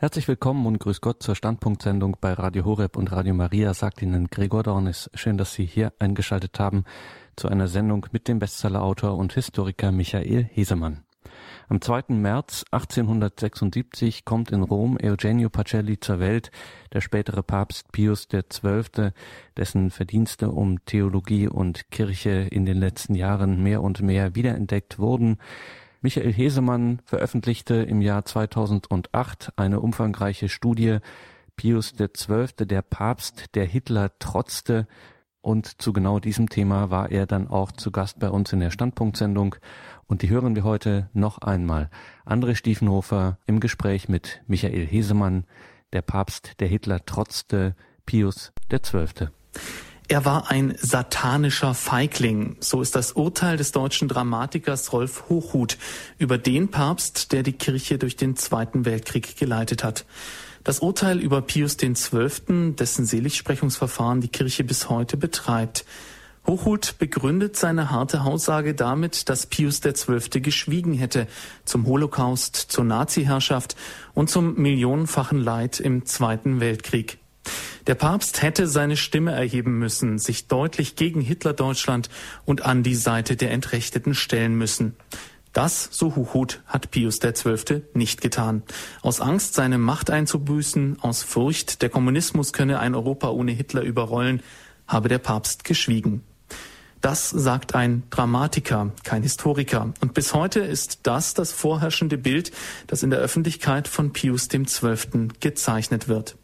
Herzlich willkommen und grüß Gott zur Standpunktsendung bei Radio Horeb und Radio Maria, sagt Ihnen Gregor Dornis. Schön, dass Sie hier eingeschaltet haben zu einer Sendung mit dem Bestsellerautor und Historiker Michael Hesemann. Am 2. März 1876 kommt in Rom Eugenio Pacelli zur Welt, der spätere Papst Pius XII., dessen Verdienste um Theologie und Kirche in den letzten Jahren mehr und mehr wiederentdeckt wurden. Michael Hesemann veröffentlichte im Jahr 2008 eine umfangreiche Studie Pius XII., der Papst, der Hitler trotzte. Und zu genau diesem Thema war er dann auch zu Gast bei uns in der Standpunktsendung. Und die hören wir heute noch einmal. André Stiefenhofer im Gespräch mit Michael Hesemann, der Papst, der Hitler trotzte, Pius XII. Er war ein satanischer Feigling. So ist das Urteil des deutschen Dramatikers Rolf Hochhuth über den Papst, der die Kirche durch den Zweiten Weltkrieg geleitet hat. Das Urteil über Pius XII., dessen Seligsprechungsverfahren die Kirche bis heute betreibt. Hochhuth begründet seine harte Aussage damit, dass Pius XII. geschwiegen hätte zum Holocaust, zur Nazi-Herrschaft und zum millionenfachen Leid im Zweiten Weltkrieg. Der Papst hätte seine Stimme erheben müssen, sich deutlich gegen Hitler-Deutschland und an die Seite der Entrechteten stellen müssen. Das, so Huchut, hat Pius XII. nicht getan. Aus Angst, seine Macht einzubüßen, aus Furcht, der Kommunismus könne ein Europa ohne Hitler überrollen, habe der Papst geschwiegen. Das sagt ein Dramatiker, kein Historiker. Und bis heute ist das das vorherrschende Bild, das in der Öffentlichkeit von Pius XII. gezeichnet wird.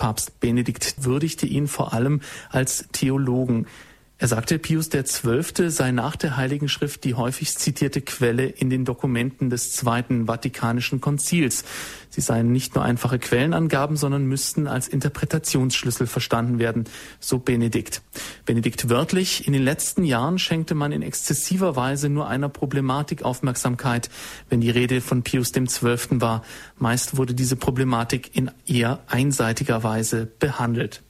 Papst Benedikt würdigte ihn vor allem als Theologen. Er sagte, Pius XII. sei nach der Heiligen Schrift die häufigst zitierte Quelle in den Dokumenten des Zweiten Vatikanischen Konzils. Sie seien nicht nur einfache Quellenangaben, sondern müssten als Interpretationsschlüssel verstanden werden, so Benedikt. Benedikt wörtlich, in den letzten Jahren schenkte man in exzessiver Weise nur einer Problematik Aufmerksamkeit, wenn die Rede von Pius XII. war. Meist wurde diese Problematik in eher einseitiger Weise behandelt.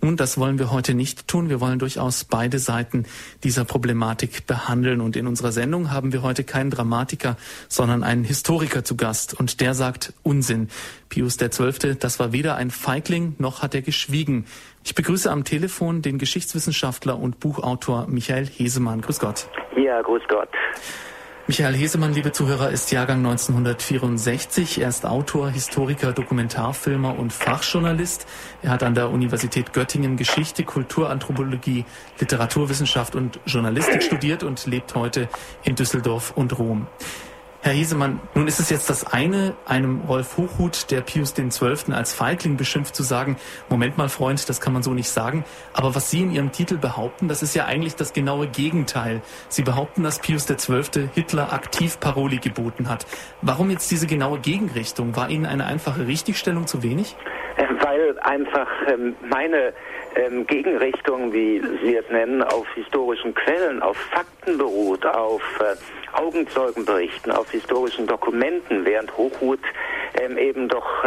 Nun, das wollen wir heute nicht tun. Wir wollen durchaus beide Seiten dieser Problematik behandeln. Und in unserer Sendung haben wir heute keinen Dramatiker, sondern einen Historiker zu Gast. Und der sagt Unsinn. Pius XII., das war weder ein Feigling, noch hat er geschwiegen. Ich begrüße am Telefon den Geschichtswissenschaftler und Buchautor Michael Hesemann. Grüß Gott. Ja, grüß Gott. Michael Hesemann, liebe Zuhörer, ist Jahrgang 1964. Er ist Autor, Historiker, Dokumentarfilmer und Fachjournalist. Er hat an der Universität Göttingen Geschichte, Kulturanthropologie, Literaturwissenschaft und Journalistik studiert und lebt heute in Düsseldorf und Rom. Herr Hesemann, nun ist es jetzt das eine, einem Rolf Hochhuth, der Pius XII. als Feigling beschimpft, zu sagen, Moment mal, Freund, das kann man so nicht sagen. Aber was Sie in Ihrem Titel behaupten, das ist ja eigentlich das genaue Gegenteil. Sie behaupten, dass Pius XII. Hitler aktiv Paroli geboten hat. Warum jetzt diese genaue Gegenrichtung? War Ihnen eine einfache Richtigstellung zu wenig? Äh, weil einfach ähm, meine ähm, Gegenrichtung, wie Sie es nennen, auf historischen Quellen, auf Fakten beruht, auf äh, Augenzeugenberichten, auf historischen Dokumenten, während Hochhuth ähm, eben doch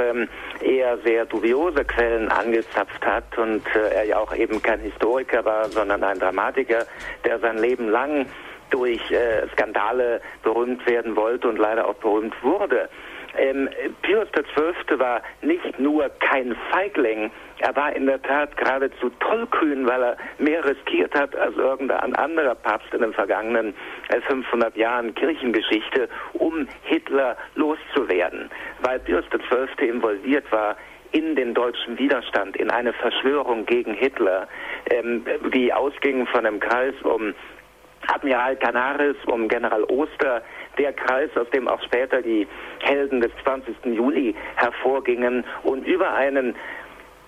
eher sehr dubiose Quellen angezapft hat und äh, er ja auch eben kein Historiker war, sondern ein Dramatiker, der sein Leben lang durch äh, Skandale berühmt werden wollte und leider auch berühmt wurde. Ähm, Pius XII. war nicht nur kein Feigling, er war in der Tat geradezu tollkühn, weil er mehr riskiert hat als irgendein anderer Papst in den vergangenen 500 äh, Jahren Kirchengeschichte, um Hitler loszuwerden. Weil Pius XII. involviert war in den deutschen Widerstand, in eine Verschwörung gegen Hitler, ähm, die ausging von einem Kreis um Admiral Canaris, um General Oster, der Kreis, aus dem auch später die Helden des 20. Juli hervorgingen und über einen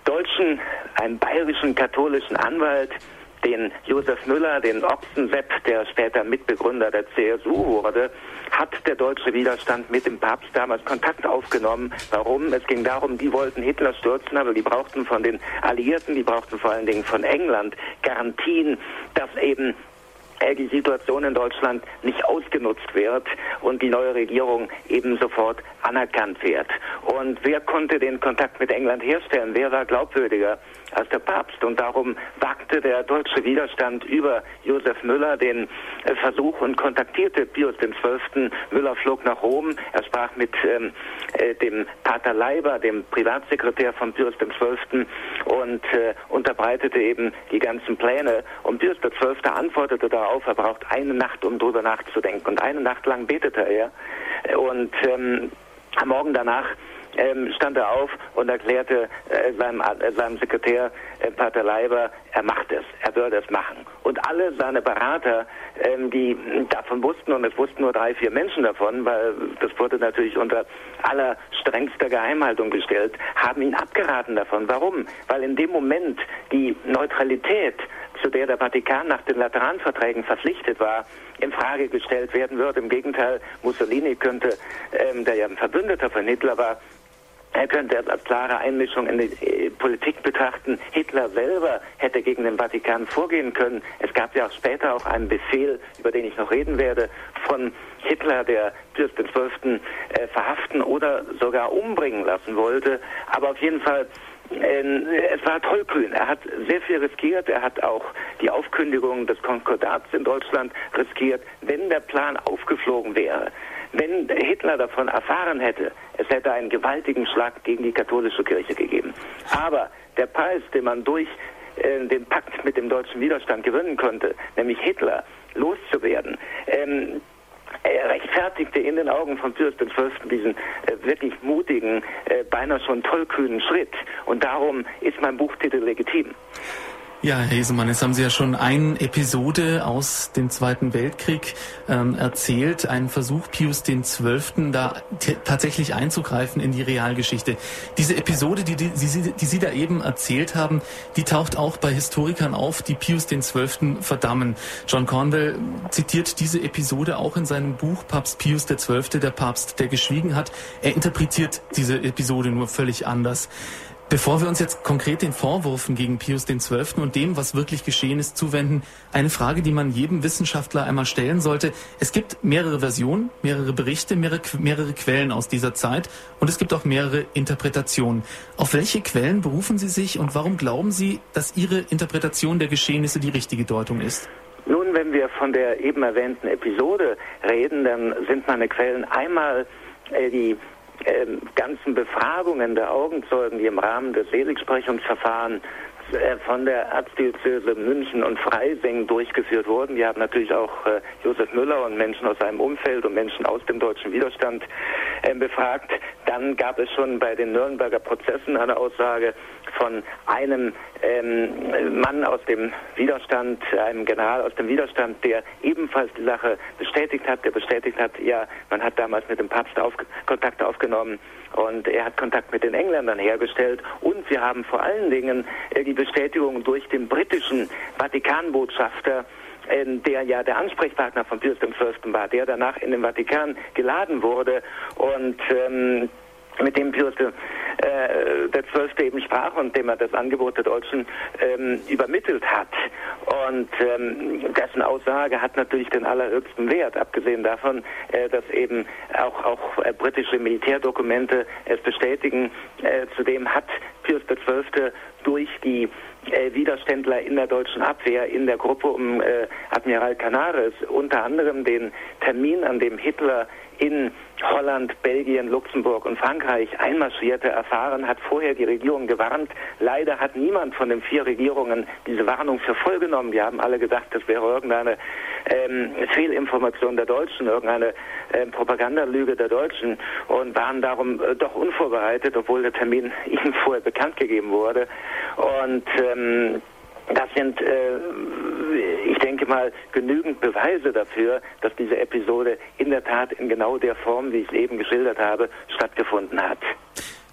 deutschen, einen bayerischen katholischen Anwalt, den Josef Müller, den Ochsensepp, der später Mitbegründer der CSU wurde, hat der deutsche Widerstand mit dem Papst damals Kontakt aufgenommen. Warum? Es ging darum, die wollten Hitler stürzen, aber die brauchten von den Alliierten, die brauchten vor allen Dingen von England Garantien, dass eben die Situation in Deutschland nicht ausgenutzt wird und die neue Regierung eben sofort anerkannt wird. Und wer konnte den Kontakt mit England herstellen? Wer war glaubwürdiger als der Papst? Und darum wagte der deutsche Widerstand über Josef Müller den äh, Versuch und kontaktierte Pius XII. Müller flog nach Rom. Er sprach mit ähm, äh, dem Pater Leiber, dem Privatsekretär von Pius XII. und äh, unterbreitete eben die ganzen Pläne. Und Pius XII. antwortete darauf, er braucht eine Nacht, um darüber nachzudenken. Und eine Nacht lang betete er. Und ähm, am Morgen danach ähm, stand er auf und erklärte äh, seinem, äh, seinem Sekretär äh, Pater Leiber, er macht es, er würde es machen. Und alle seine Berater, ähm, die davon wussten, und es wussten nur drei, vier Menschen davon, weil das wurde natürlich unter aller strengster Geheimhaltung gestellt, haben ihn abgeraten davon. Warum? Weil in dem Moment die Neutralität, zu der der Vatikan nach den Lateranverträgen verpflichtet war, in Frage gestellt werden würde. Im Gegenteil, Mussolini könnte, ähm, der ja ein Verbündeter von Hitler war, er könnte als klare Einmischung in die äh, Politik betrachten. Hitler selber hätte gegen den Vatikan vorgehen können. Es gab ja auch später auch einen Befehl, über den ich noch reden werde, von Hitler, der Pius XII. Äh, verhaften oder sogar umbringen lassen wollte. Aber auf jeden Fall ähm, es war tollkühn. Er hat sehr viel riskiert. Er hat auch die Aufkündigung des Konkordats in Deutschland riskiert. Wenn der Plan aufgeflogen wäre, wenn Hitler davon erfahren hätte, es hätte einen gewaltigen Schlag gegen die katholische Kirche gegeben. Aber der Preis, den man durch äh, den Pakt mit dem deutschen Widerstand gewinnen konnte, nämlich Hitler loszuwerden, ähm, er rechtfertigte in den Augen von Pius XII. diesen äh, wirklich mutigen, äh, beinahe schon tollkühnen Schritt. Und darum ist mein Buchtitel legitim. Ja, Herr Hesemann, jetzt haben Sie ja schon eine Episode aus dem Zweiten Weltkrieg ähm, erzählt, einen Versuch Pius XII. da tatsächlich einzugreifen in die Realgeschichte. Diese Episode, die, die, die, die, Sie da eben erzählt haben, die taucht auch bei Historikern auf, die Pius XII. verdammen. John Cornwell zitiert diese Episode auch in seinem Buch Papst Pius XII., der Papst, der geschwiegen hat. Er interpretiert diese Episode nur völlig anders. Bevor wir uns jetzt konkret den Vorwürfen gegen Pius XII. und dem, was wirklich geschehen ist, zuwenden, eine Frage, die man jedem Wissenschaftler einmal stellen sollte. Es gibt mehrere Versionen, mehrere Berichte, mehrere, mehrere Quellen aus dieser Zeit und es gibt auch mehrere Interpretationen. Auf welche Quellen berufen Sie sich und warum glauben Sie, dass Ihre Interpretation der Geschehnisse die richtige Deutung ist? Nun, wenn wir von der eben erwähnten Episode reden, dann sind meine Quellen einmal äh, die ähm, ganzen Befragungen der Augenzeugen, die im Rahmen des Seligsprechungsverfahrens äh, von der Erzdiözese München und Freising durchgeführt wurden. Wir haben natürlich auch äh, Josef Müller und Menschen aus seinem Umfeld und Menschen aus dem deutschen Widerstand äh, befragt. Dann gab es schon bei den Nürnberger Prozessen eine Aussage von einem ähm, Mann aus dem Widerstand, einem General aus dem Widerstand, der ebenfalls die Sache bestätigt hat, der bestätigt hat, ja, man hat damals mit dem Papst auf, Kontakt aufgenommen und er hat Kontakt mit den Engländern hergestellt und wir haben vor allen Dingen äh, die Bestätigung durch den britischen Vatikanbotschafter, äh, der ja der Ansprechpartner von Pius XII. war, der danach in den Vatikan geladen wurde und ähm, mit dem Pius äh, der Zwölfte eben sprach und dem er das Angebot der Deutschen ähm, übermittelt hat. Und ähm, dessen Aussage hat natürlich den allerhöchsten Wert, abgesehen davon, äh, dass eben auch, auch äh, britische Militärdokumente es bestätigen. Äh, zudem hat Pius XII. durch die äh, Widerständler in der deutschen Abwehr in der Gruppe um äh, Admiral Canaris unter anderem den Termin, an dem Hitler in Holland, Belgien, Luxemburg und Frankreich einmarschierte, erfahren, hat vorher die Regierung gewarnt. Leider hat niemand von den vier Regierungen diese Warnung für voll genommen. Wir haben alle gedacht, das wäre irgendeine ähm, Fehlinformation der Deutschen, irgendeine ähm, Propagandalüge der Deutschen und waren darum äh, doch unvorbereitet, obwohl der Termin ihnen vorher bekannt gegeben wurde. Und ähm, das sind, äh, ich denke mal, genügend Beweise dafür, dass diese Episode in der Tat in genau der Form, wie ich es eben geschildert habe, stattgefunden hat.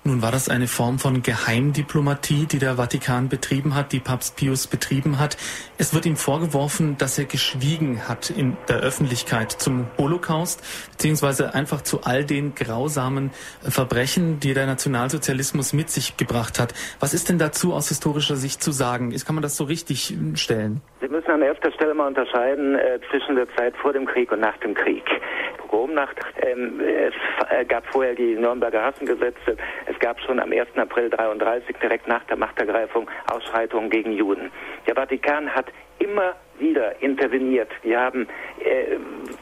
Nun war das eine Form von Geheimdiplomatie, die der Vatikan betrieben hat, die Papst Pius betrieben hat. Es wird ihm vorgeworfen, dass er geschwiegen hat in der Öffentlichkeit zum Holocaust, beziehungsweise einfach zu all den grausamen Verbrechen, die der Nationalsozialismus mit sich gebracht hat. Was ist denn dazu aus historischer Sicht zu sagen? Kann man das so richtig stellen? Sie müssen an erster Stelle mal unterscheiden äh, zwischen der Zeit vor dem Krieg und nach dem Krieg. Pogromnacht. Ähm, es äh, gab vorher die Nürnberger Rassengesetze. Es gab schon am 1. April 33, direkt nach der Machtergreifung, Ausschreitungen gegen Juden. Der Vatikan hat immer wieder interveniert. Wir haben äh,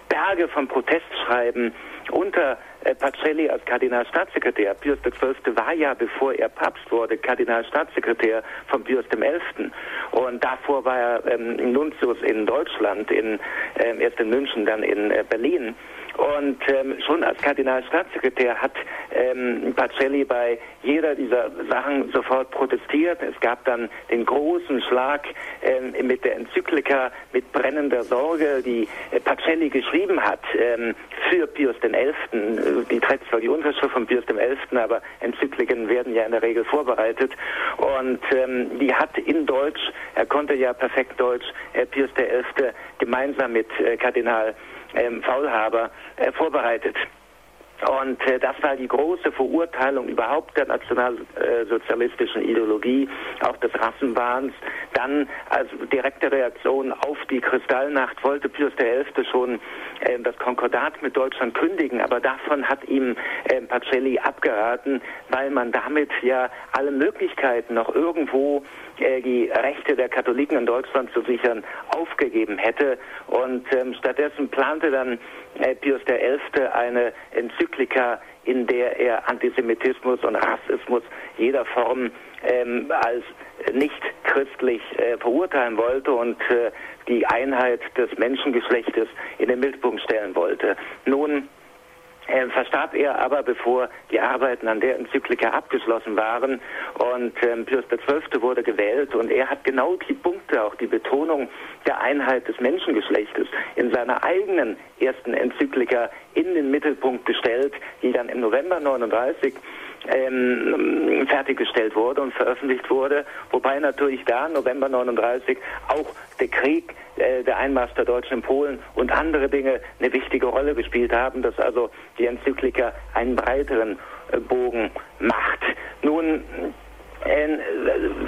Berge von Protestschreiben unter äh, Pacelli als Kardinalstaatssekretär. Pius XII. war ja, bevor er Papst wurde, Kardinalstaatssekretär von Pius XI. Und davor war er ähm, Nuntius in Deutschland, in, äh, erst in München, dann in äh, Berlin. Und ähm, schon als Kardinalstaatssekretär hat ähm, Pacelli bei jeder dieser Sachen sofort protestiert. Es gab dann den großen Schlag ähm, mit der Enzyklika mit brennender Sorge, die äh, Pacelli geschrieben hat ähm, für Pius XI. Die trägt zwar die Unterschrift von Pius XI., aber Enzykliken werden ja in der Regel vorbereitet. Und ähm, die hat in Deutsch, er konnte ja perfekt Deutsch, äh, Pius XI. gemeinsam mit äh, Kardinal ähm, Faulhaber äh, vorbereitet. Und äh, das war die große Verurteilung überhaupt der nationalsozialistischen Ideologie, auch des Rassenwahns. Dann als direkte Reaktion auf die Kristallnacht wollte Pius XI. schon äh, das Konkordat mit Deutschland kündigen, aber davon hat ihm äh, Pacelli abgeraten, weil man damit ja alle Möglichkeiten noch irgendwo äh, die Rechte der Katholiken in Deutschland zu sichern, aufgegeben hätte. Und ähm, stattdessen plante dann Pius XI. eine Enzyklika, in der er Antisemitismus und Rassismus jeder Form ähm, als nicht christlich äh, verurteilen wollte und äh, die Einheit des Menschengeschlechtes in den Mittelpunkt stellen wollte. Nun äh, verstarb er aber, bevor die Arbeiten an der Enzyklika abgeschlossen waren. Und ähm, Pius XII. wurde gewählt und er hat genau die Punkte, auch die Betonung der Einheit des Menschengeschlechtes in seiner eigenen ersten Enzyklika in den Mittelpunkt gestellt, die dann im November 39 ähm, fertiggestellt wurde und veröffentlicht wurde, wobei natürlich da, November 39, auch der Krieg, äh, der Einmarsch der Deutschen in Polen und andere Dinge eine wichtige Rolle gespielt haben, dass also die Enzyklika einen breiteren äh, Bogen macht. Nun, äh,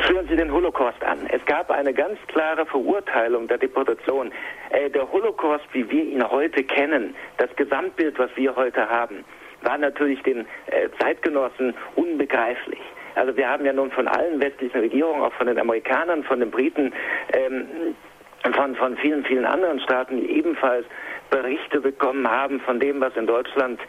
führen Sie den Holocaust an. Es gab eine ganz klare Verurteilung der Deportation. Äh, der Holocaust, wie wir ihn heute kennen, das Gesamtbild, was wir heute haben, war natürlich den äh, Zeitgenossen unbegreiflich. Also wir haben ja nun von allen westlichen Regierungen, auch von den Amerikanern, von den Briten, ähm, von, von vielen, vielen anderen Staaten, die ebenfalls Berichte bekommen haben von dem, was in Deutschland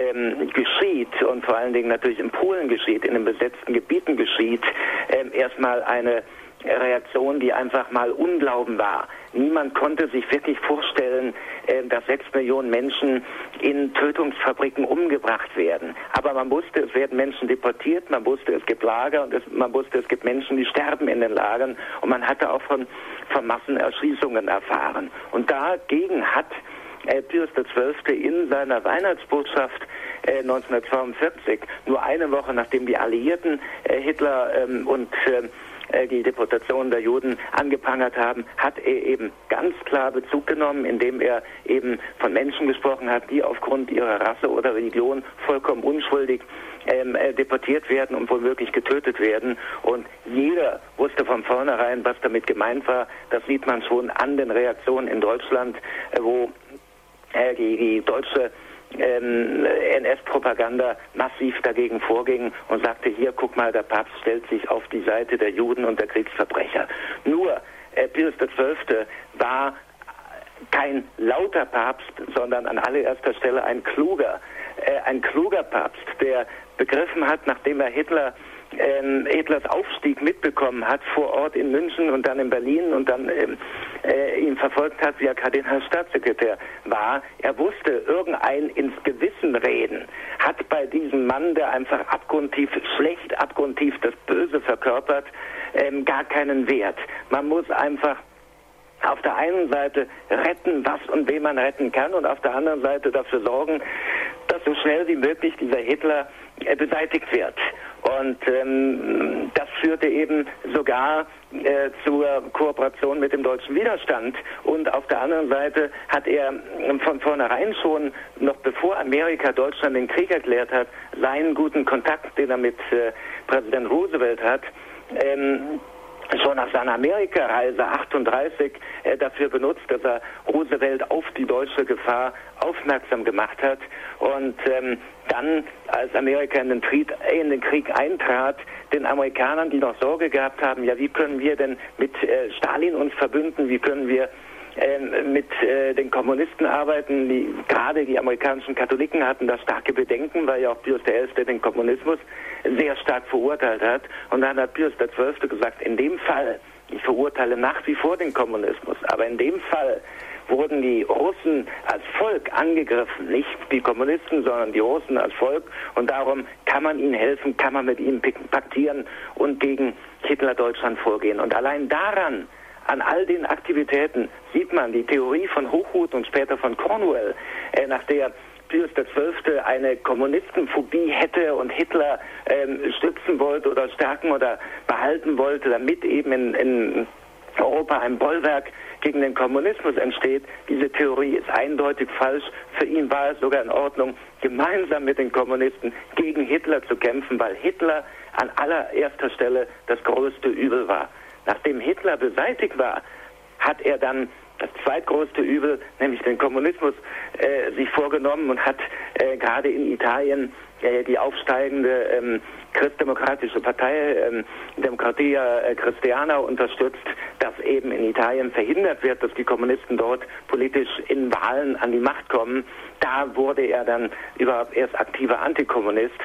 ähm, geschieht und vor allen Dingen natürlich in Polen geschieht, in den besetzten Gebieten geschieht, ähm, erstmal eine Reaktion, die einfach mal Unglauben war. Niemand konnte sich wirklich vorstellen, äh, dass sechs Millionen Menschen in Tötungsfabriken umgebracht werden. Aber man wusste, es werden Menschen deportiert, man wusste, es gibt Lager und es, man wusste, es gibt Menschen, die sterben in den Lagern und man hatte auch von, von Massenerschießungen erfahren. Und dagegen hat äh, Pius XII. in seiner Weihnachtsbotschaft äh, 1942, nur eine Woche nachdem die Alliierten äh, Hitler ähm, und äh, die Deportation der Juden angeprangert haben, hat er eben ganz klar Bezug genommen, indem er eben von Menschen gesprochen hat, die aufgrund ihrer Rasse oder Religion vollkommen unschuldig ähm, äh, deportiert werden und womöglich getötet werden. Und jeder wusste von vornherein, was damit gemeint war. Das sieht man schon an den Reaktionen in Deutschland, äh, wo äh, die, die deutsche ähm, NS-Propaganda massiv dagegen vorging und sagte, hier, guck mal, der Papst stellt sich auf die Seite der Juden und der Kriegsverbrecher. Nur äh, Pius XII. war kein lauter Papst, sondern an allererster Stelle ein kluger, äh, ein kluger Papst, der begriffen hat, nachdem er Hitler ähm, Hitlers Aufstieg mitbekommen hat vor Ort in München und dann in Berlin und dann ähm, äh, ihn verfolgt hat, wie er Kardinalstaatssekretär war. Er wusste, irgendein ins Gewissen reden hat bei diesem Mann, der einfach abgrundtief schlecht, abgrundtief das Böse verkörpert, ähm, gar keinen Wert. Man muss einfach auf der einen Seite retten, was und wen man retten kann und auf der anderen Seite dafür sorgen, dass so schnell wie möglich dieser Hitler beseitigt wird. Und ähm, das führte eben sogar äh, zur Kooperation mit dem deutschen Widerstand. Und auf der anderen Seite hat er ähm, von vornherein schon, noch bevor Amerika Deutschland den Krieg erklärt hat, seinen guten Kontakt, den er mit äh, Präsident Roosevelt hat, ähm, schon nach seiner Amerikareise 38 äh, dafür benutzt, dass er Roosevelt auf die deutsche Gefahr aufmerksam gemacht hat. Und ähm, dann, als Amerika in den, Krieg, in den, Krieg, eintrat, den Amerikanern, die noch Sorge gehabt haben, ja, wie können wir denn mit äh, Stalin uns verbünden, wie können wir ähm, mit äh, den Kommunisten arbeiten. Die, gerade die amerikanischen Katholiken hatten da starke Bedenken, weil ja auch Pius XI. den Kommunismus sehr stark verurteilt hat. Und dann hat Pius XII. gesagt, in dem Fall, ich verurteile nach wie vor den Kommunismus, aber in dem Fall wurden die Russen als Volk angegriffen, nicht die Kommunisten, sondern die Russen als Volk. Und darum kann man ihnen helfen, kann man mit ihnen paktieren und gegen Hitler-Deutschland vorgehen. Und allein daran an all den Aktivitäten sieht man die Theorie von Hochhuth und später von Cornwell, äh, nach der Pius XII. eine Kommunistenphobie hätte und Hitler ähm, stützen wollte oder stärken oder behalten wollte, damit eben in, in Europa ein Bollwerk gegen den Kommunismus entsteht. Diese Theorie ist eindeutig falsch. Für ihn war es sogar in Ordnung, gemeinsam mit den Kommunisten gegen Hitler zu kämpfen, weil Hitler an allererster Stelle das größte Übel war. Nachdem Hitler beseitigt war, hat er dann das zweitgrößte Übel, nämlich den Kommunismus, äh, sich vorgenommen und hat äh, gerade in Italien die aufsteigende ähm, christdemokratische Partei ähm, Demokratia äh, Christiana unterstützt, dass eben in Italien verhindert wird, dass die Kommunisten dort politisch in Wahlen an die Macht kommen. Da wurde er dann überhaupt erst aktiver Antikommunist.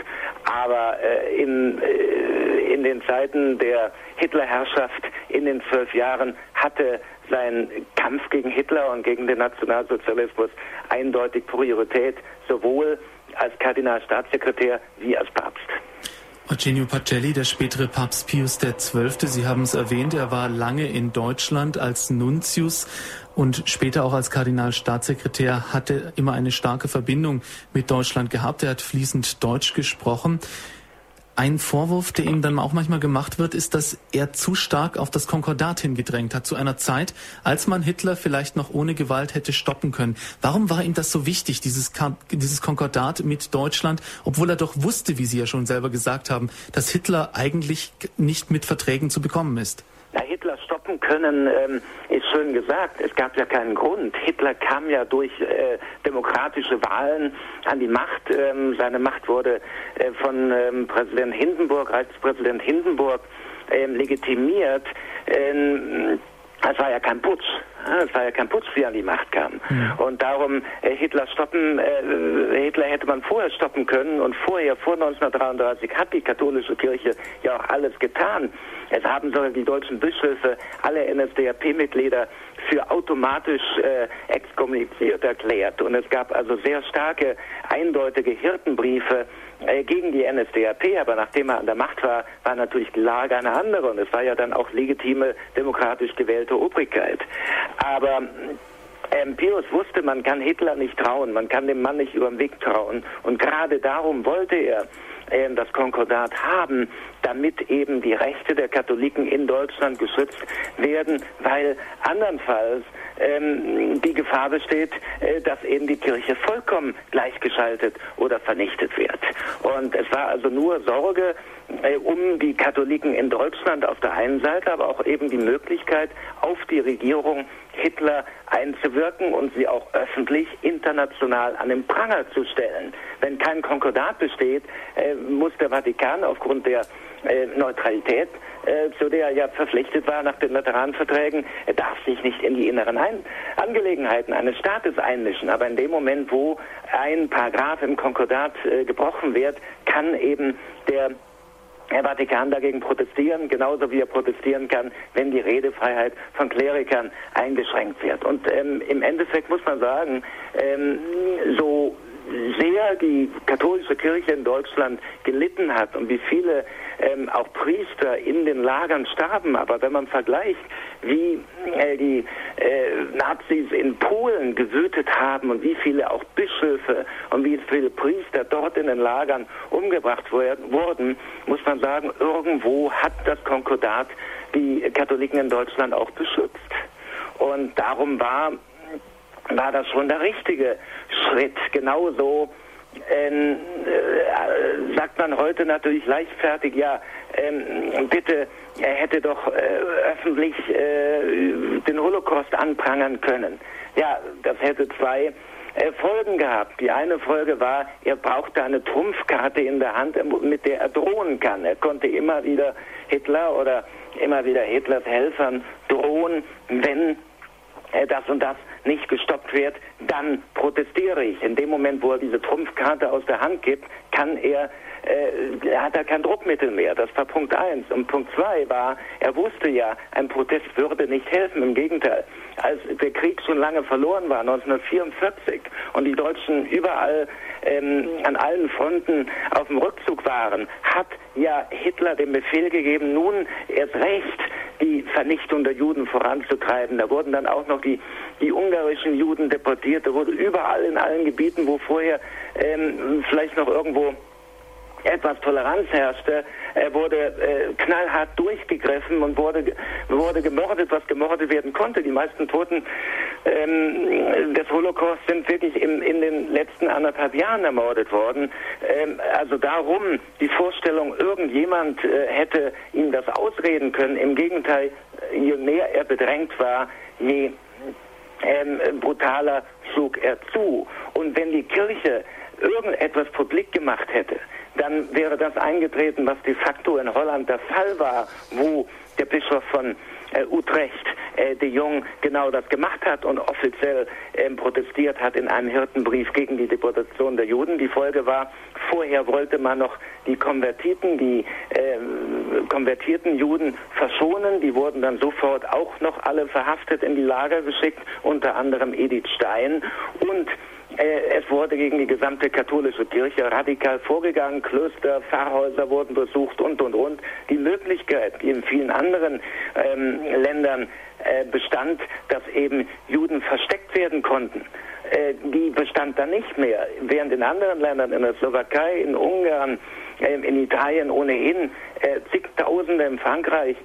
Aber äh, in, äh, in den Zeiten der Hitlerherrschaft in den zwölf Jahren hatte sein Kampf gegen Hitler und gegen den Nationalsozialismus eindeutig Priorität, sowohl als Kardinalstaatssekretär wie als Papst. Eugenio Pacelli, der spätere Papst Pius XII., Sie haben es erwähnt, er war lange in Deutschland als Nuntius und später auch als Kardinalstaatssekretär, hatte immer eine starke Verbindung mit Deutschland gehabt. Er hat fließend Deutsch gesprochen. Ein Vorwurf, der ihm dann auch manchmal gemacht wird, ist, dass er zu stark auf das Konkordat hingedrängt hat, zu einer Zeit, als man Hitler vielleicht noch ohne Gewalt hätte stoppen können. Warum war ihm das so wichtig, dieses, dieses Konkordat mit Deutschland, obwohl er doch wusste, wie Sie ja schon selber gesagt haben, dass Hitler eigentlich nicht mit Verträgen zu bekommen ist? Na, Hitler stoppen können, ähm, ist schön gesagt. Es gab ja keinen Grund. Hitler kam ja durch äh, demokratische Wahlen an die Macht. Ähm, seine Macht wurde äh, von ähm, Präsident Hindenburg, Reichspräsident Hindenburg, ähm, legitimiert. Es war ja kein Putsch. Es war ja kein Putsch, wie er an die Macht kam. Ja. Und darum äh, Hitler stoppen, äh, Hitler hätte man vorher stoppen können und vorher, vor 1933, hat die katholische Kirche ja auch alles getan. Es haben sogar die deutschen Bischöfe alle NSDAP-Mitglieder für automatisch äh, exkommuniziert erklärt. Und es gab also sehr starke, eindeutige Hirtenbriefe äh, gegen die NSDAP, aber nachdem er an der Macht war, war natürlich die Lage eine andere und es war ja dann auch legitime, demokratisch gewählte Obrigkeit. Aber ähm, Pius wusste, man kann Hitler nicht trauen, man kann dem Mann nicht über den Weg trauen und gerade darum wollte er äh, das Konkordat haben, damit eben die Rechte der Katholiken in Deutschland geschützt werden, weil andernfalls ähm, die Gefahr besteht, äh, dass eben die Kirche vollkommen gleichgeschaltet oder vernichtet wird. Und es war also nur Sorge äh, um die Katholiken in Deutschland auf der einen Seite, aber auch eben die Möglichkeit, auf die Regierung Hitler einzuwirken und sie auch öffentlich international an den Pranger zu stellen. Wenn kein Konkordat besteht, äh, muss der Vatikan aufgrund der äh, Neutralität, äh, zu der er ja verpflichtet war nach den Lateranverträgen, er darf sich nicht in die inneren Ein Angelegenheiten eines Staates einmischen. Aber in dem Moment, wo ein Paragraph im Konkordat äh, gebrochen wird, kann eben der der Vatikan dagegen protestieren, genauso wie er protestieren kann, wenn die Redefreiheit von Klerikern eingeschränkt wird. Und ähm, im Endeffekt muss man sagen, ähm, so sehr die katholische Kirche in Deutschland gelitten hat und wie viele ähm, auch Priester in den Lagern starben. Aber wenn man vergleicht, wie äh, die äh, Nazis in Polen gewütet haben und wie viele auch Bischöfe und wie viele Priester dort in den Lagern umgebracht wurden, muss man sagen, irgendwo hat das Konkordat die Katholiken in Deutschland auch beschützt. Und darum war, war das schon der richtige Schritt. Genauso ähm, äh, sagt man heute natürlich leichtfertig, ja, ähm, bitte, er hätte doch äh, öffentlich äh, den Holocaust anprangern können. Ja, das hätte zwei äh, Folgen gehabt. Die eine Folge war, er brauchte eine Trumpfkarte in der Hand, mit der er drohen kann. Er konnte immer wieder Hitler oder immer wieder Hitlers Helfern drohen, wenn äh, das und das nicht gestoppt wird, dann protestiere ich. In dem Moment, wo er diese Trumpfkarte aus der Hand gibt, kann er äh, hat er kein Druckmittel mehr. Das war Punkt eins. Und Punkt zwei war, er wusste ja, ein Protest würde nicht helfen. Im Gegenteil, als der Krieg schon lange verloren war, 1944, und die Deutschen überall ähm, an allen Fronten auf dem Rückzug waren, hat ja Hitler den Befehl gegeben, nun erst recht die Vernichtung der Juden voranzutreiben. Da wurden dann auch noch die, die ungarischen Juden deportiert. Da wurde überall in allen Gebieten, wo vorher ähm, vielleicht noch irgendwo etwas Toleranz herrschte, er wurde äh, knallhart durchgegriffen und wurde, wurde gemordet, was gemordet werden konnte. Die meisten Toten ähm, des Holocaust sind wirklich im, in den letzten anderthalb Jahren ermordet worden. Ähm, also darum die Vorstellung, irgendjemand äh, hätte ihm das ausreden können. Im Gegenteil, je mehr er bedrängt war, je ähm, brutaler schlug er zu. Und wenn die Kirche irgendetwas publik gemacht hätte, dann wäre das eingetreten, was de facto in Holland der Fall war, wo der Bischof von äh, Utrecht äh, de Jong genau das gemacht hat und offiziell äh, protestiert hat in einem Hirtenbrief gegen die Deportation der Juden. Die Folge war, vorher wollte man noch die Konvertiten, die äh, konvertierten Juden verschonen. Die wurden dann sofort auch noch alle verhaftet in die Lager geschickt, unter anderem Edith Stein und es wurde gegen die gesamte katholische Kirche radikal vorgegangen. Klöster, Pfarrhäuser wurden besucht und, und, und. Die Möglichkeit, die in vielen anderen ähm, Ländern äh, bestand, dass eben Juden versteckt werden konnten, äh, die bestand dann nicht mehr. Während in anderen Ländern, in der Slowakei, in Ungarn, äh, in Italien ohnehin äh, zigtausende in Frankreich,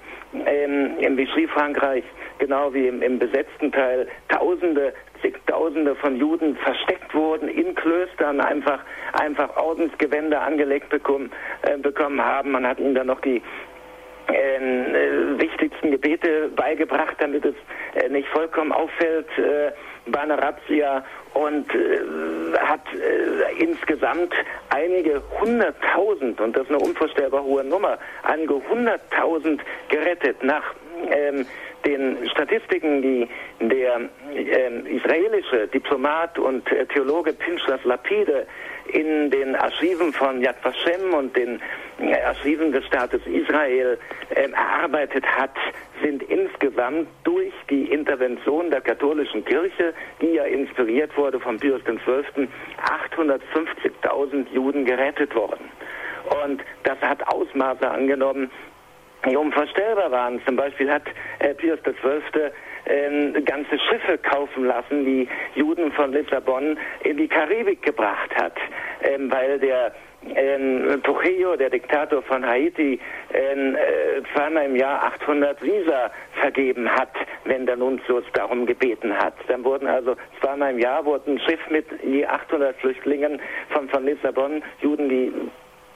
ähm, im Vichy-Frankreich, genau wie im, im besetzten Teil, Tausende zigtausende von Juden versteckt wurden in Klöstern, einfach, einfach Ordensgewänder angelegt bekommen, äh, bekommen haben. Man hat ihnen dann noch die ähm, äh, wichtigsten Gebete beigebracht, damit es äh, nicht vollkommen auffällt äh, bei einer Razzia und äh, hat äh, insgesamt einige hunderttausend, und das ist eine unvorstellbar hohe Nummer, einige hunderttausend gerettet nach ähm, den Statistiken, die der äh, israelische Diplomat und äh, Theologe Pinchas Lapide in den Archiven von Yad Vashem und den äh, Archiven des Staates Israel äh, erarbeitet hat, sind insgesamt durch die Intervention der katholischen Kirche, die ja inspiriert wurde von Pius XII., 850.000 Juden gerettet worden. Und das hat Ausmaße angenommen, die unvorstellbar waren. Zum Beispiel hat äh, Pius XII. Ähm, ganze Schiffe kaufen lassen, die Juden von Lissabon in die Karibik gebracht hat, ähm, weil der ähm, Trujillo, der Diktator von Haiti, ähm, äh, zweimal im Jahr 800 Visa vergeben hat, wenn der Nuntius darum gebeten hat. Dann wurden also zweimal im Jahr wurde ein Schiff mit je 800 Flüchtlingen von, von Lissabon, Juden, die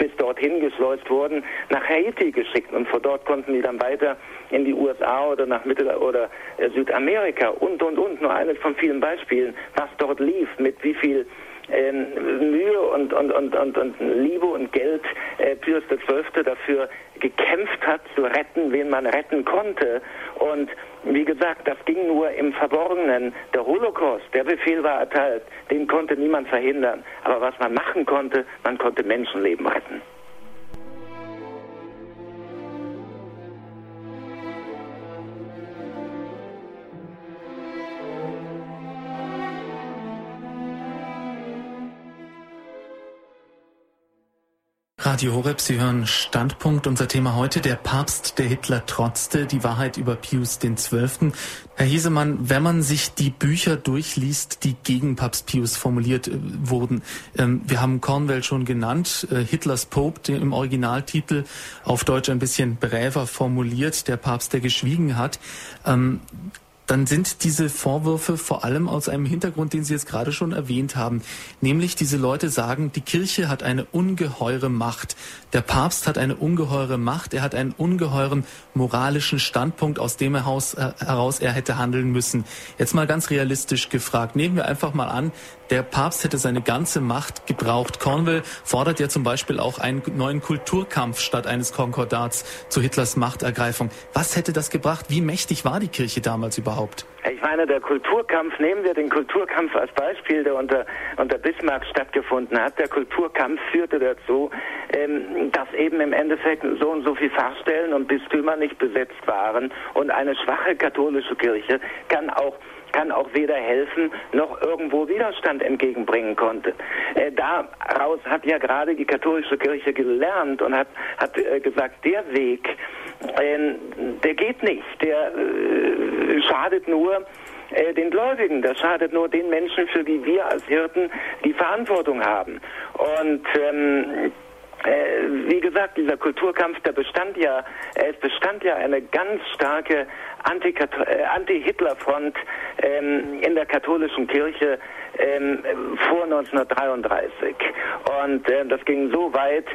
bis dorthin geschleust wurden, nach Haiti geschickt und von dort konnten die dann weiter in die USA oder nach Mittel- oder äh, Südamerika und, und, und. Nur eines von vielen Beispielen, was dort lief, mit wie viel ähm, Mühe und, und, und, und, und Liebe und Geld äh, Pius XII. dafür gekämpft hat, zu retten, wen man retten konnte. Und wie gesagt, das ging nur im Verborgenen. Der Holocaust, der Befehl war erteilt, den konnte niemand verhindern. Aber was man machen konnte, man konnte Menschenleben retten. Radio Horeb, Sie hören Standpunkt. Unser Thema heute, der Papst, der Hitler trotzte, die Wahrheit über Pius XII. Herr Hiesemann, wenn man sich die Bücher durchliest, die gegen Papst Pius formuliert äh, wurden, ähm, wir haben Cornwell schon genannt, äh, Hitlers Pope, im Originaltitel auf Deutsch ein bisschen bräver formuliert, der Papst, der geschwiegen hat. Ähm, dann sind diese Vorwürfe vor allem aus einem Hintergrund, den Sie jetzt gerade schon erwähnt haben. Nämlich diese Leute sagen, die Kirche hat eine ungeheure Macht. Der Papst hat eine ungeheure Macht. Er hat einen ungeheuren moralischen Standpunkt, aus dem heraus, äh, heraus er hätte handeln müssen. Jetzt mal ganz realistisch gefragt. Nehmen wir einfach mal an, der Papst hätte seine ganze Macht gebraucht. Cornwall fordert ja zum Beispiel auch einen neuen Kulturkampf statt eines Konkordats zu Hitlers Machtergreifung. Was hätte das gebracht? Wie mächtig war die Kirche damals überhaupt? Ich meine, der Kulturkampf, nehmen wir den Kulturkampf als Beispiel, der unter, unter Bismarck stattgefunden hat. Der Kulturkampf führte dazu, ähm, dass eben im Endeffekt so und so viele Pfarrstellen und Bistümer nicht besetzt waren und eine schwache katholische Kirche kann auch kann auch weder helfen noch irgendwo Widerstand entgegenbringen konnte. Äh, daraus hat ja gerade die katholische Kirche gelernt und hat, hat äh, gesagt, der Weg, äh, der geht nicht, der äh, schadet nur äh, den Gläubigen, das schadet nur den Menschen, für die wir als Hirten die Verantwortung haben. Und ähm, äh, wie gesagt, dieser Kulturkampf, der bestand ja, es bestand ja eine ganz starke äh, Anti-Hitler-Front ähm, in der katholischen Kirche ähm, vor 1933. Und äh, das ging so weit,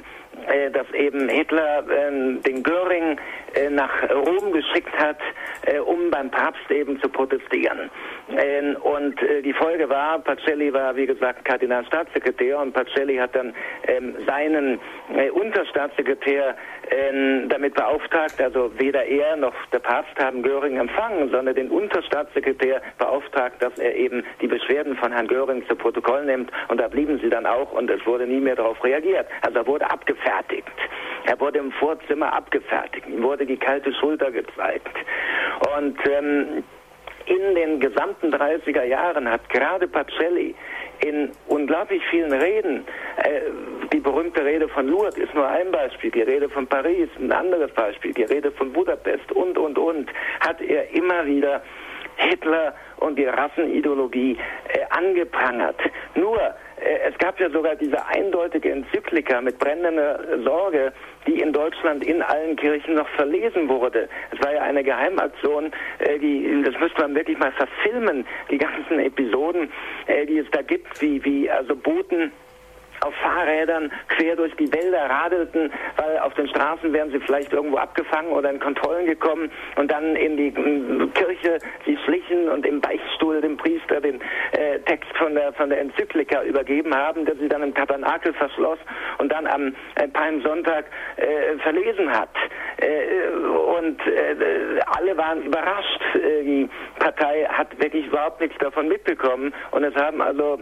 äh, dass eben Hitler äh, den Göring äh, nach Rom geschickt hat, äh, um beim Papst eben zu protestieren. Ähm, und äh, die Folge war, Pacelli war wie gesagt Kardinalstaatssekretär und Pacelli hat dann ähm, seinen Unterstaatssekretär ähm, damit beauftragt, also weder er noch der Papst haben Göring empfangen, sondern den Unterstaatssekretär beauftragt, dass er eben die Beschwerden von Herrn Göring zu Protokoll nimmt und da blieben sie dann auch und es wurde nie mehr darauf reagiert. Also er wurde abgefertigt. Er wurde im Vorzimmer abgefertigt. Ihm wurde die kalte Schulter gezeigt. Und ähm, in den gesamten 30er Jahren hat gerade Pacelli in unglaublich vielen Reden, äh, die berühmte Rede von Lourdes ist nur ein Beispiel, die Rede von Paris ein anderes Beispiel, die Rede von Budapest und, und, und, hat er immer wieder Hitler und die Rassenideologie äh, angeprangert. Nur, es gab ja sogar diese eindeutige Enzyklika mit brennender Sorge, die in Deutschland in allen Kirchen noch verlesen wurde. Es war ja eine Geheimaktion, äh, die, das müsste man wirklich mal verfilmen, die ganzen Episoden, äh, die es da gibt, wie, wie also Boten auf Fahrrädern quer durch die Wälder radelten, weil auf den Straßen wären sie vielleicht irgendwo abgefangen oder in Kontrollen gekommen und dann in die Kirche sie schlichen und im Beichtstuhl dem Priester den äh, Text von der von der Enzyklika übergeben haben, der sie dann im Tabernakel verschloss und dann am äh, Palmsonntag äh, verlesen hat. Äh, und äh, alle waren überrascht. Äh, die Partei hat wirklich überhaupt nichts davon mitbekommen und es haben also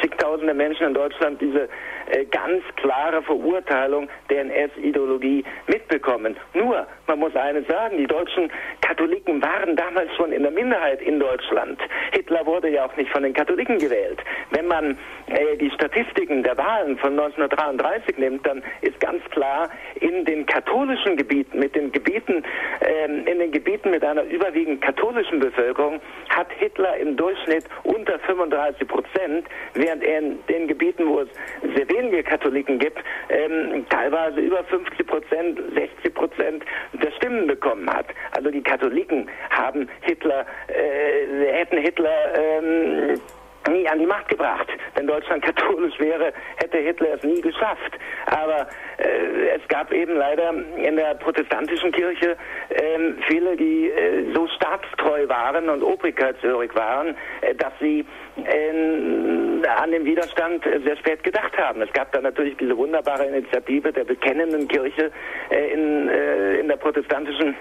zigtausende Menschen in Deutschland Deutschland diese äh, ganz klare Verurteilung der NS-Ideologie mitbekommen. Nur, man muss eines sagen, die deutschen Katholiken waren damals schon in der Minderheit in Deutschland. Hitler wurde ja auch nicht von den Katholiken gewählt. Wenn man äh, die Statistiken der Wahlen von 1933 nimmt, dann ist ganz klar, in den katholischen Gebieten, mit den Gebieten, ähm, in den Gebieten mit einer überwiegend katholischen Bevölkerung, hat Hitler im Durchschnitt unter 35 Prozent, während er in den Gebieten, wo es sehr wenige Katholiken gibt, ähm, teilweise über 50 Prozent, 60 Prozent der Stimmen bekommen hat. Also die Katholiken haben Hitler, äh, hätten Hitler ähm, nie an die Macht gebracht. Wenn Deutschland katholisch wäre, hätte Hitler es nie geschafft. Aber äh, es gab eben leider in der protestantischen Kirche äh, viele, die äh, so staatstreu waren und obrigkeitshörig waren, äh, dass sie ähm, an den Widerstand sehr spät gedacht haben. Es gab da natürlich diese wunderbare Initiative der bekennenden Kirche äh, in, äh, in der protestantischen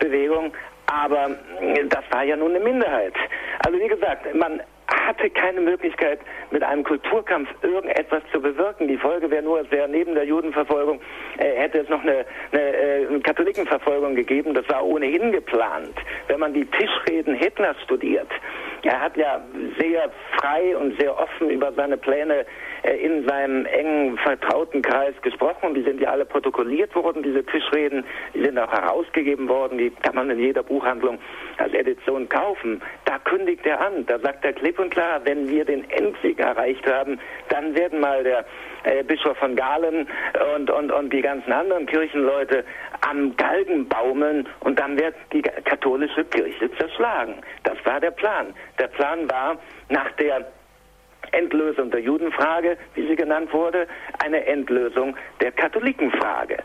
Bewegung, aber das war ja nun eine Minderheit. Also wie gesagt, man hatte keine Möglichkeit, mit einem Kulturkampf irgendetwas zu bewirken. Die Folge wäre nur, es wäre neben der Judenverfolgung, äh, hätte es noch eine, eine äh, Katholikenverfolgung gegeben. Das war ohnehin geplant. Wenn man die Tischreden Hitlers studiert, er hat ja sehr frei und sehr offen über seine Pläne äh, in seinem engen vertrauten Kreis gesprochen. Die sind ja alle protokolliert worden, diese Tischreden. Die sind auch herausgegeben worden. Die kann man in jeder Buchhandlung als Edition kaufen. Da kündigt er an. Da sagt er klipp und klar, wenn wir den Endsieg erreicht haben, dann werden mal der äh, Bischof von Galen und, und, und die ganzen anderen Kirchenleute am Galgen baumeln und dann wird die katholische Kirche zerschlagen. Das war der Plan. Der Plan war, nach der Endlösung der Judenfrage, wie sie genannt wurde, eine Endlösung der Katholikenfrage.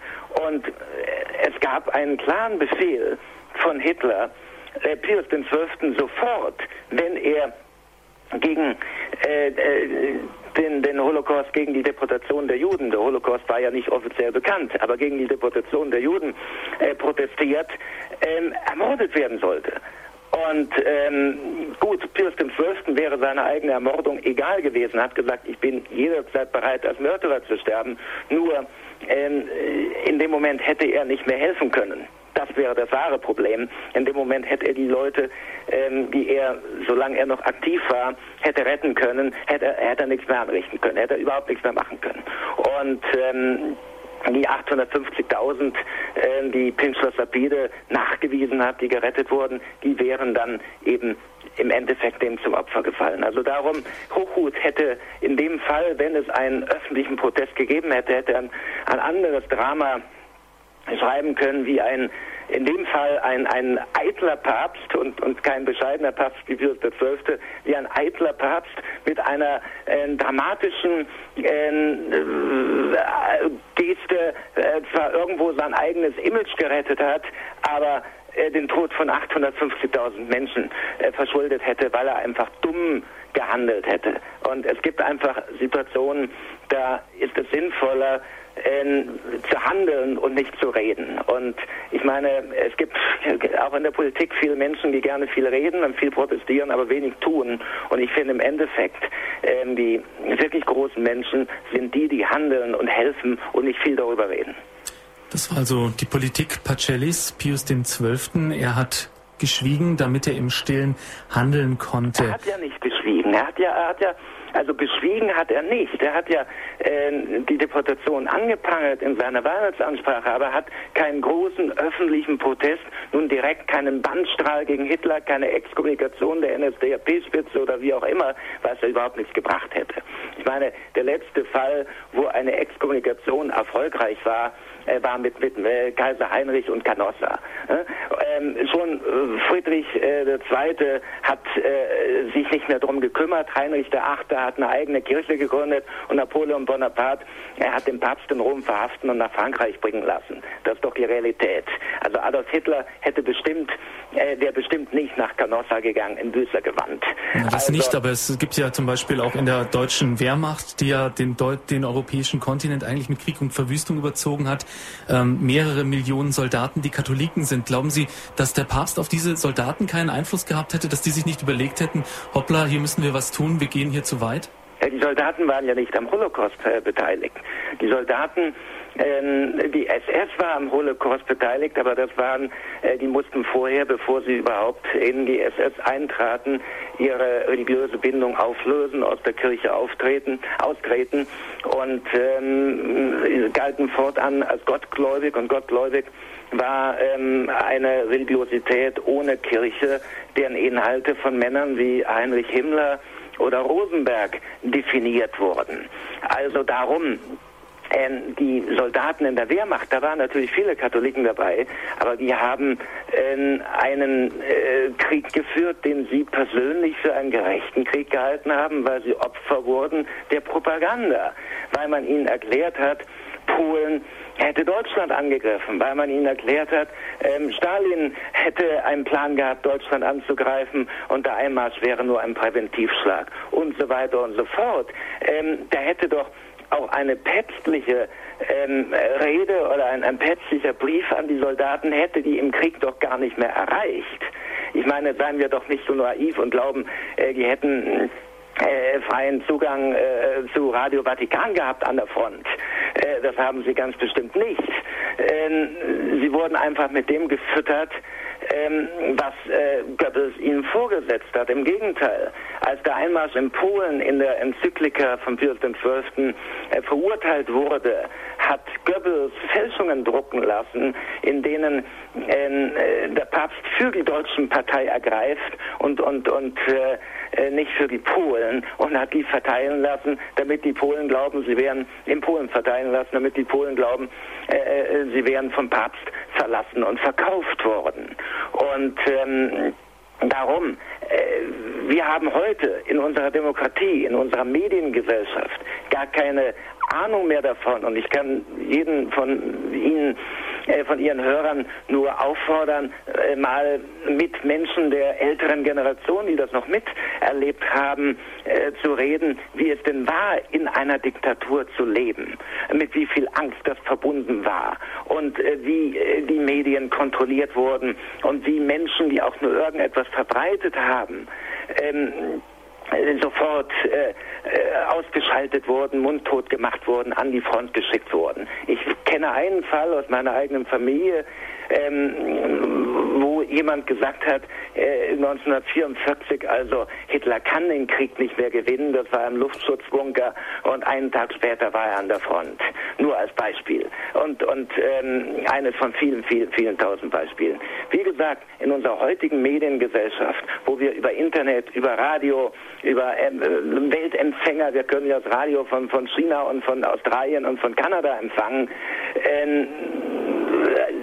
Und äh, es gab einen klaren Befehl von Hitler, äh, Pius XII. sofort, wenn er gegen äh, äh, den, den Holocaust, gegen die Deportation der Juden, der Holocaust war ja nicht offiziell bekannt, aber gegen die Deportation der Juden äh, protestiert, ähm, ermordet werden sollte. Und ähm, gut, Pius XII. wäre seine eigene Ermordung egal gewesen, hat gesagt, ich bin jederzeit bereit, als Mörderer zu sterben. Nur ähm, in dem Moment hätte er nicht mehr helfen können. Das wäre das wahre Problem. In dem Moment hätte er die Leute, ähm, die er, solange er noch aktiv war, hätte retten können, hätte, hätte er nichts mehr anrichten können, hätte er überhaupt nichts mehr machen können. Und ähm, die 850.000, äh, die Pinchler Sapide nachgewiesen hat, die gerettet wurden, die wären dann eben im Endeffekt dem zum Opfer gefallen. Also darum, Hochhut hätte in dem Fall, wenn es einen öffentlichen Protest gegeben hätte, hätte ein, ein anderes Drama schreiben können wie ein in dem Fall ein, ein eitler Papst und, und kein bescheidener Papst wie Pius XII., wie ein eitler Papst mit einer äh, dramatischen ähm, äh, Geste äh, zwar irgendwo sein eigenes Image gerettet hat, aber äh, den Tod von 850.000 Menschen äh, verschuldet hätte, weil er einfach dumm gehandelt hätte. Und es gibt einfach Situationen, da ist es sinnvoller, äh, zu handeln und nicht zu reden. Und ich meine, es gibt auch in der Politik viele Menschen, die gerne viel reden und viel protestieren, aber wenig tun. Und ich finde im Endeffekt, äh, die wirklich großen Menschen sind die, die handeln und helfen und nicht viel darüber reden. Das war also die Politik Pacellis, Pius XII. Er hat geschwiegen, damit er im Stillen handeln konnte. Er hat ja nicht geschwiegen. Er hat ja, er hat ja also geschwiegen hat er nicht. Er hat ja äh, die Deportation angeprangert in seiner Wahrheitsansprache, aber hat keinen großen öffentlichen Protest, nun direkt keinen Bandstrahl gegen Hitler, keine Exkommunikation der NSDAP-Spitze oder wie auch immer, was er überhaupt nichts gebracht hätte. Ich meine, der letzte Fall, wo eine Exkommunikation erfolgreich war, äh, war mit, mit äh, Kaiser Heinrich und Canossa. Ähm, schon äh, Friedrich II. hat sich nicht mehr darum gekümmert. Heinrich VIII. hat eine eigene Kirche gegründet und Napoleon Bonaparte er hat den Papst in Rom verhaften und nach Frankreich bringen lassen. Das ist doch die Realität. Also Adolf Hitler hätte bestimmt, äh, wäre bestimmt nicht nach Canossa gegangen, in Büßergewand. Ja, das also, nicht, aber es gibt ja zum Beispiel auch in der deutschen Wehrmacht, die ja den, den europäischen Kontinent eigentlich mit Krieg und Verwüstung überzogen hat, ähm, mehrere Millionen Soldaten, die Katholiken sind. Glauben Sie, dass der Papst auf diese Soldaten keinen Einfluss gehabt hätte, dass die sich nicht überlegt hätten, hoppla, hier müssen wir was tun, wir gehen hier zu weit? Die Soldaten waren ja nicht am Holocaust äh, beteiligt. Die Soldaten, äh, die SS war am Holocaust beteiligt, aber das waren, äh, die mussten vorher, bevor sie überhaupt in die SS eintraten, ihre religiöse Bindung auflösen, aus der Kirche auftreten, austreten und ähm, galten fortan als gottgläubig und gottgläubig war ähm, eine Religiosität ohne Kirche, deren Inhalte von Männern wie Heinrich Himmler oder Rosenberg definiert wurden. Also darum ähm, die Soldaten in der Wehrmacht, da waren natürlich viele Katholiken dabei, aber die haben äh, einen äh, Krieg geführt, den sie persönlich für einen gerechten Krieg gehalten haben, weil sie Opfer wurden der Propaganda, weil man ihnen erklärt hat, Polen hätte Deutschland angegriffen, weil man ihnen erklärt hat, ähm, Stalin hätte einen Plan gehabt, Deutschland anzugreifen und der Einmarsch wäre nur ein Präventivschlag und so weiter und so fort. Ähm, da hätte doch auch eine päpstliche ähm, Rede oder ein, ein päpstlicher Brief an die Soldaten hätte die im Krieg doch gar nicht mehr erreicht. Ich meine, seien wir doch nicht so naiv und glauben, äh, die hätten äh, freien Zugang äh, zu Radio Vatikan gehabt an der Front. Äh, das haben sie ganz bestimmt nicht. Ähm, sie wurden einfach mit dem gefüttert, ähm, was äh, Goebbels ihnen vorgesetzt hat. Im Gegenteil, als der Einmarsch in Polen in der Enzyklika Pius XII. Äh, verurteilt wurde, hat Goebbels Fälschungen drucken lassen, in denen ähm, äh, der Papst für die deutschen Partei ergreift und, und, und äh, äh, nicht für die Polen und hat die verteilen lassen, damit die Polen glauben, sie wären in Polen verteilen lassen, damit die Polen glauben, äh, äh, sie wären vom Papst verlassen und verkauft worden. Und ähm, darum, äh, wir haben heute in unserer Demokratie, in unserer Mediengesellschaft gar keine Ahnung mehr davon. Und ich kann jeden von Ihnen von Ihren Hörern nur auffordern, äh, mal mit Menschen der älteren Generation, die das noch miterlebt haben, äh, zu reden, wie es denn war, in einer Diktatur zu leben, mit wie viel Angst das verbunden war und wie die Medien kontrolliert wurden und wie Menschen, die auch nur irgendetwas verbreitet haben, ähm, sofort äh, ausgeschaltet wurden, mundtot gemacht wurden, an die Front geschickt wurden. Ich kenne einen Fall aus meiner eigenen Familie, ähm, wo jemand gesagt hat, äh, 1944, also Hitler kann den Krieg nicht mehr gewinnen, das war im Luftschutzbunker und einen Tag später war er an der Front. Nur als Beispiel. Und, und ähm, eines von vielen, vielen, vielen tausend Beispielen. Wie gesagt, in unserer heutigen Mediengesellschaft, wo wir über Internet, über Radio, über ähm, Weltempfänger, wir können ja das Radio von, von China und von Australien und von Kanada empfangen, ähm,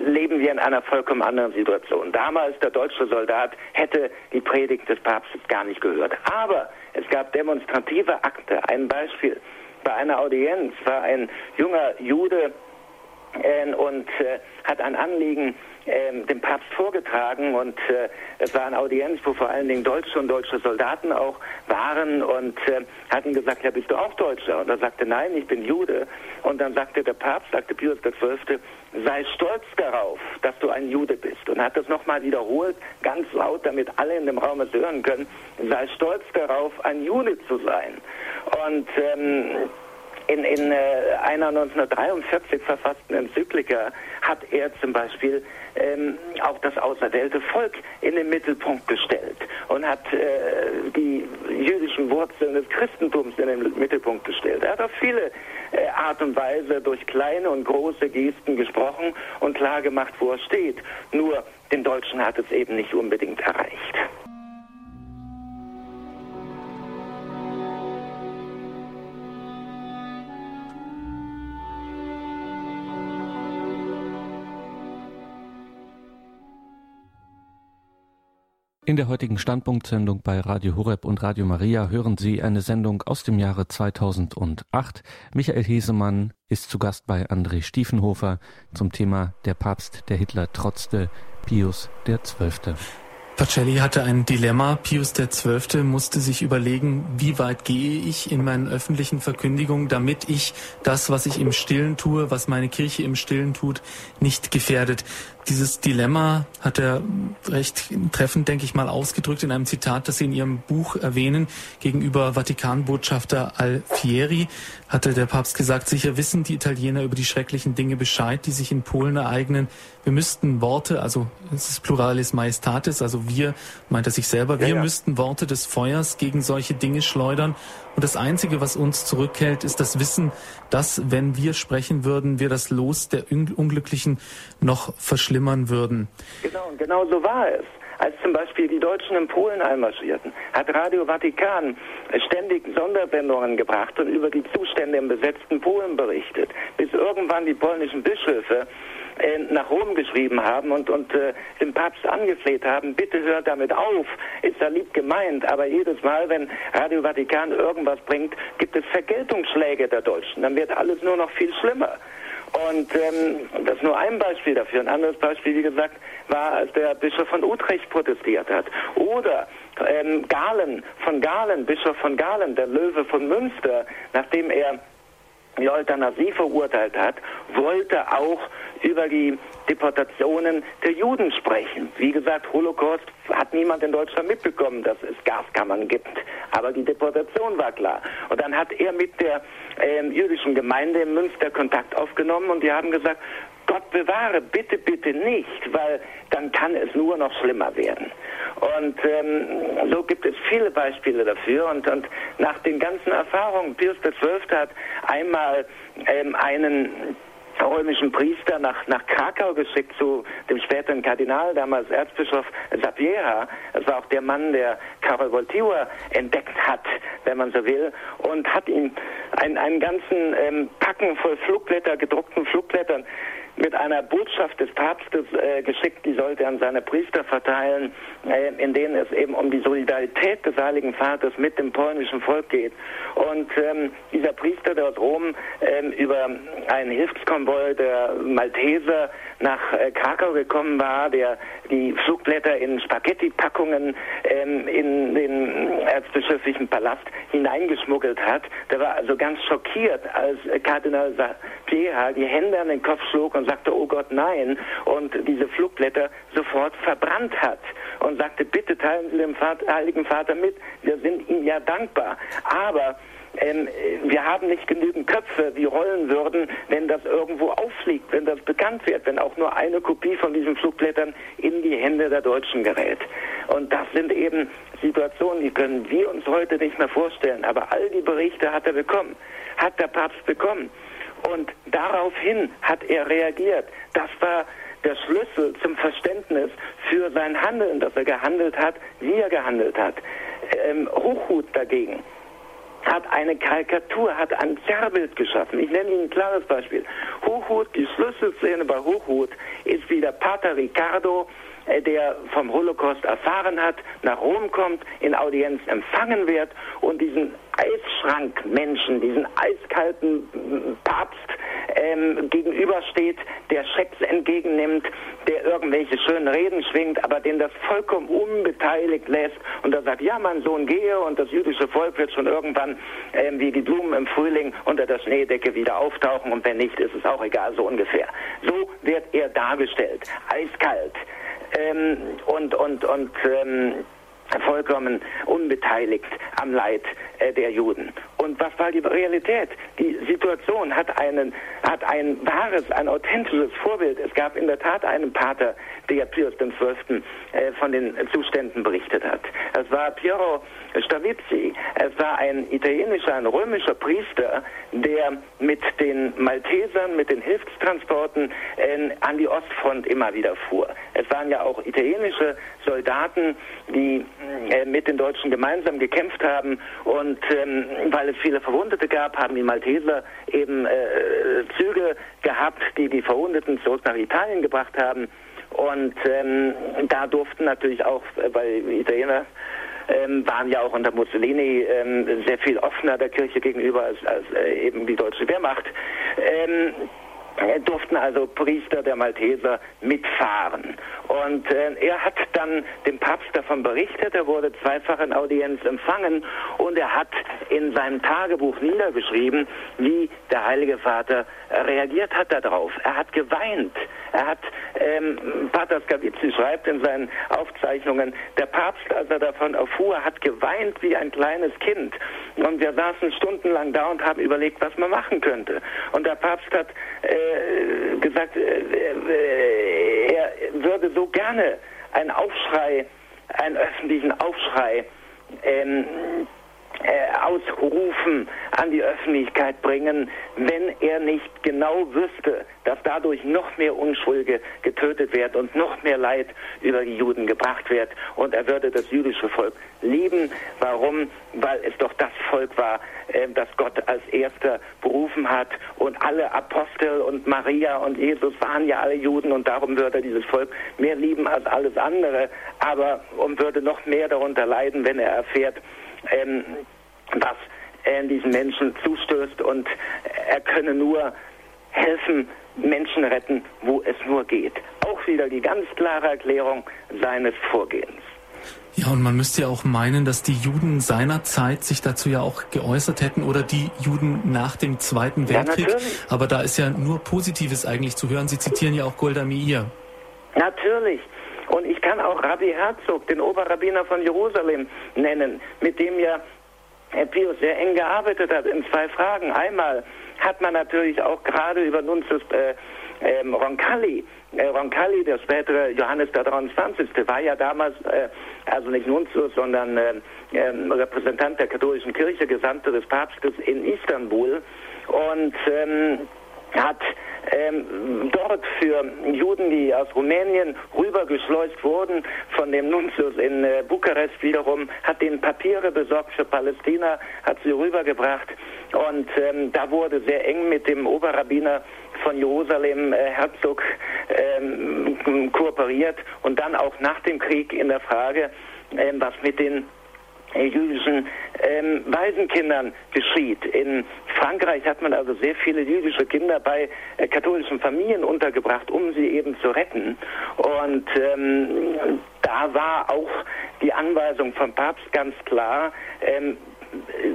leben wir in einer vollkommen anderen Situation. Damals, der deutsche Soldat hätte die Predigt des Papstes gar nicht gehört. Aber es gab demonstrative Akte. Ein Beispiel. Bei einer Audienz war ein junger Jude äh, und äh, hat ein Anliegen äh, dem Papst vorgetragen und äh, es war eine Audienz, wo vor allen Dingen Deutsche und deutsche Soldaten auch waren und äh, hat ihm gesagt, ja bist du auch Deutscher? Und er sagte, nein, ich bin Jude. Und dann sagte der Papst, sagte Pius XII., sei stolz darauf, dass du ein Jude bist. Und hat das nochmal wiederholt, ganz laut, damit alle in dem Raum es hören können, sei stolz darauf, ein Jude zu sein. Und ähm, in, in äh, einer 1943 verfassten Enzyklika hat er zum Beispiel ähm, auch das auserwählte Volk in den Mittelpunkt gestellt und hat äh, die jüdischen Wurzeln des Christentums in den Mittelpunkt gestellt. Er hat auf viele äh, Art und Weise durch kleine und große Gesten gesprochen und klar gemacht, wo er steht. Nur den Deutschen hat es eben nicht unbedingt erreicht. In der heutigen Standpunktsendung bei Radio Horeb und Radio Maria hören Sie eine Sendung aus dem Jahre 2008. Michael Hesemann ist zu Gast bei André Stiefenhofer zum Thema Der Papst, der Hitler trotzte, Pius XII. Pacelli hatte ein Dilemma. Pius XII. musste sich überlegen, wie weit gehe ich in meinen öffentlichen Verkündigungen, damit ich das, was ich im Stillen tue, was meine Kirche im Stillen tut, nicht gefährdet. Dieses Dilemma hat er recht treffend, denke ich mal, ausgedrückt in einem Zitat, das Sie in Ihrem Buch erwähnen. Gegenüber Vatikanbotschafter Alfieri hatte der Papst gesagt, sicher wissen die Italiener über die schrecklichen Dinge Bescheid, die sich in Polen ereignen. Wir müssten Worte, also es ist Pluralis Majestatis, also wir, meint er sich selber, wir ja, ja. müssten Worte des Feuers gegen solche Dinge schleudern und das Einzige, was uns zurückhält, ist das Wissen, dass, wenn wir sprechen würden, wir das Los der Unglücklichen noch verschlimmern würden. Genau, genau so war es als zum Beispiel die Deutschen in Polen einmarschierten, hat Radio Vatikan ständig Sondersendungen gebracht und über die Zustände im besetzten Polen berichtet, bis irgendwann die polnischen Bischöfe nach Rom geschrieben haben und, und äh, den Papst angefleht haben, bitte hört damit auf, ist da lieb gemeint, aber jedes Mal, wenn Radio Vatikan irgendwas bringt, gibt es Vergeltungsschläge der Deutschen, dann wird alles nur noch viel schlimmer. Und ähm, das ist nur ein Beispiel dafür. Ein anderes Beispiel, wie gesagt, war, als der Bischof von Utrecht protestiert hat. Oder ähm, Galen, von Galen, Bischof von Galen, der Löwe von Münster, nachdem er die Euthanasie verurteilt hat, wollte auch über die Deportationen der Juden sprechen. Wie gesagt, Holocaust hat niemand in Deutschland mitbekommen, dass es Gaskammern gibt. Aber die Deportation war klar. Und dann hat er mit der ähm, jüdischen Gemeinde in Münster Kontakt aufgenommen und die haben gesagt, Gott bewahre, bitte, bitte nicht, weil dann kann es nur noch schlimmer werden. Und ähm, so gibt es viele Beispiele dafür. Und, und nach den ganzen Erfahrungen, Pius XII. hat einmal ähm, einen römischen Priester nach, nach Krakau geschickt zu dem späteren Kardinal, damals Erzbischof Sapieha. Das war auch der Mann, der Karol Wojtyła entdeckt hat, wenn man so will, und hat ihm einen, einen ganzen ähm, Packen voll Flugblätter, gedruckten Flugblättern mit einer Botschaft des Papstes äh, geschickt, die sollte an seine Priester verteilen, äh, in denen es eben um die Solidarität des Heiligen Vaters mit dem polnischen Volk geht. Und ähm, dieser Priester, aus Rom ähm, über einen Hilfskonvoi der Malteser nach äh, Krakau gekommen war, der die Flugblätter in Spaghetti-Packungen ähm, in den erzbischöflichen Palast hineingeschmuggelt hat, der war also ganz schockiert, als Kardinal Sapieha die Hände an den Kopf schlug und sagte, oh Gott, nein, und diese Flugblätter sofort verbrannt hat und sagte, bitte teilen Sie dem Vater, Heiligen Vater mit, wir sind ihm ja dankbar. Aber ähm, wir haben nicht genügend Köpfe, die rollen würden, wenn das irgendwo auffliegt, wenn das bekannt wird, wenn auch nur eine Kopie von diesen Flugblättern in die Hände der Deutschen gerät. Und das sind eben Situationen, die können wir uns heute nicht mehr vorstellen. Aber all die Berichte hat er bekommen, hat der Papst bekommen. Und daraufhin hat er reagiert. Das war der Schlüssel zum Verständnis für sein Handeln, dass er gehandelt hat, wie er gehandelt hat. Ähm, Hochhut dagegen hat eine Karikatur, hat ein Zerrbild geschaffen. Ich nenne Ihnen ein klares Beispiel. Hochhut, die Schlüsselszene bei Hochhut ist wie der Pater Ricardo der vom Holocaust erfahren hat, nach Rom kommt, in Audienz empfangen wird und diesen Eisschrankmenschen, diesen eiskalten Papst ähm, gegenübersteht, der Schecks entgegennimmt, der irgendwelche schönen Reden schwingt, aber den das vollkommen unbeteiligt lässt und er sagt, ja, mein Sohn gehe und das jüdische Volk wird schon irgendwann ähm, wie die Blumen im Frühling unter der Schneedecke wieder auftauchen und wenn nicht, ist es auch egal, so ungefähr. So wird er dargestellt, eiskalt ähm, und, und, und ähm, vollkommen unbeteiligt am Leid äh, der Juden. Und was war die Realität? Die Situation hat, einen, hat ein wahres, ein authentisches Vorbild. Es gab in der Tat einen Pater, der Pius XII. Äh, von den Zuständen berichtet hat. Es war Piero Stavizzi. Es war ein italienischer, ein römischer Priester, der mit den Maltesern, mit den Hilfstransporten äh, an die Ostfront immer wieder fuhr. Es waren ja auch italienische Soldaten, die äh, mit den Deutschen gemeinsam gekämpft haben und ähm, weil es viele Verwundete gab, haben die Malteser eben äh, Züge gehabt, die die Verwundeten zurück nach Italien gebracht haben und ähm, da durften natürlich auch, äh, weil Italiener ähm, waren ja auch unter Mussolini ähm, sehr viel offener der Kirche gegenüber als, als äh, eben die deutsche Wehrmacht. Ähm, äh, durften also Priester der Malteser mitfahren. Und äh, er hat dann dem Papst davon berichtet, er wurde zweifach in Audienz empfangen und er hat in seinem Tagebuch niedergeschrieben, wie der Heilige Vater reagiert hat darauf. Er hat geweint. Er hat, ähm, Pater Skavizzi schreibt in seinen Aufzeichnungen, der Papst, als er davon erfuhr, hat geweint wie ein kleines Kind. Und wir saßen stundenlang da und haben überlegt, was man machen könnte. Und der Papst hat äh, gesagt, äh, äh, er würde so gerne einen Aufschrei, einen öffentlichen Aufschrei ähm, äh, ausrufen, an die Öffentlichkeit bringen, wenn er nicht genau wüsste, dass dadurch noch mehr Unschuldige getötet werden und noch mehr Leid über die Juden gebracht wird. Und er würde das jüdische Volk lieben. Warum? Weil es doch das Volk war, äh, das Gott als erster berufen hat. Und alle Apostel und Maria und Jesus waren ja alle Juden und darum würde er dieses Volk mehr lieben als alles andere. Aber und würde noch mehr darunter leiden, wenn er erfährt, ähm, was er diesen Menschen zustößt und er könne nur helfen, Menschen retten, wo es nur geht. Auch wieder die ganz klare Erklärung seines Vorgehens. Ja, und man müsste ja auch meinen, dass die Juden seinerzeit sich dazu ja auch geäußert hätten oder die Juden nach dem Zweiten Weltkrieg. Ja, Aber da ist ja nur Positives eigentlich zu hören. Sie zitieren ja auch Golda Meir. Natürlich. Und ich kann auch Rabbi Herzog, den Oberrabbiner von Jerusalem, nennen, mit dem ja Herr Pius sehr eng gearbeitet hat in zwei Fragen. Einmal hat man natürlich auch gerade über Nunzius äh, ähm, Roncalli, äh, Roncalli, der spätere Johannes der 23., war ja damals äh, also nicht Nuntius, sondern äh, Repräsentant der katholischen Kirche, Gesandter des Papstes in Istanbul und ähm, hat ähm, dort für Juden, die aus Rumänien rübergeschleust wurden, von dem Nuntius in äh, Bukarest wiederum, hat den Papiere besorgt für Palästina, hat sie rübergebracht. Und ähm, da wurde sehr eng mit dem Oberrabbiner von Jerusalem, äh, Herzog, ähm, kooperiert. Und dann auch nach dem Krieg in der Frage, ähm, was mit den jüdischen ähm, Waisenkindern geschieht. In Frankreich hat man also sehr viele jüdische Kinder bei äh, katholischen Familien untergebracht, um sie eben zu retten. Und ähm, da war auch die Anweisung vom Papst ganz klar, ähm,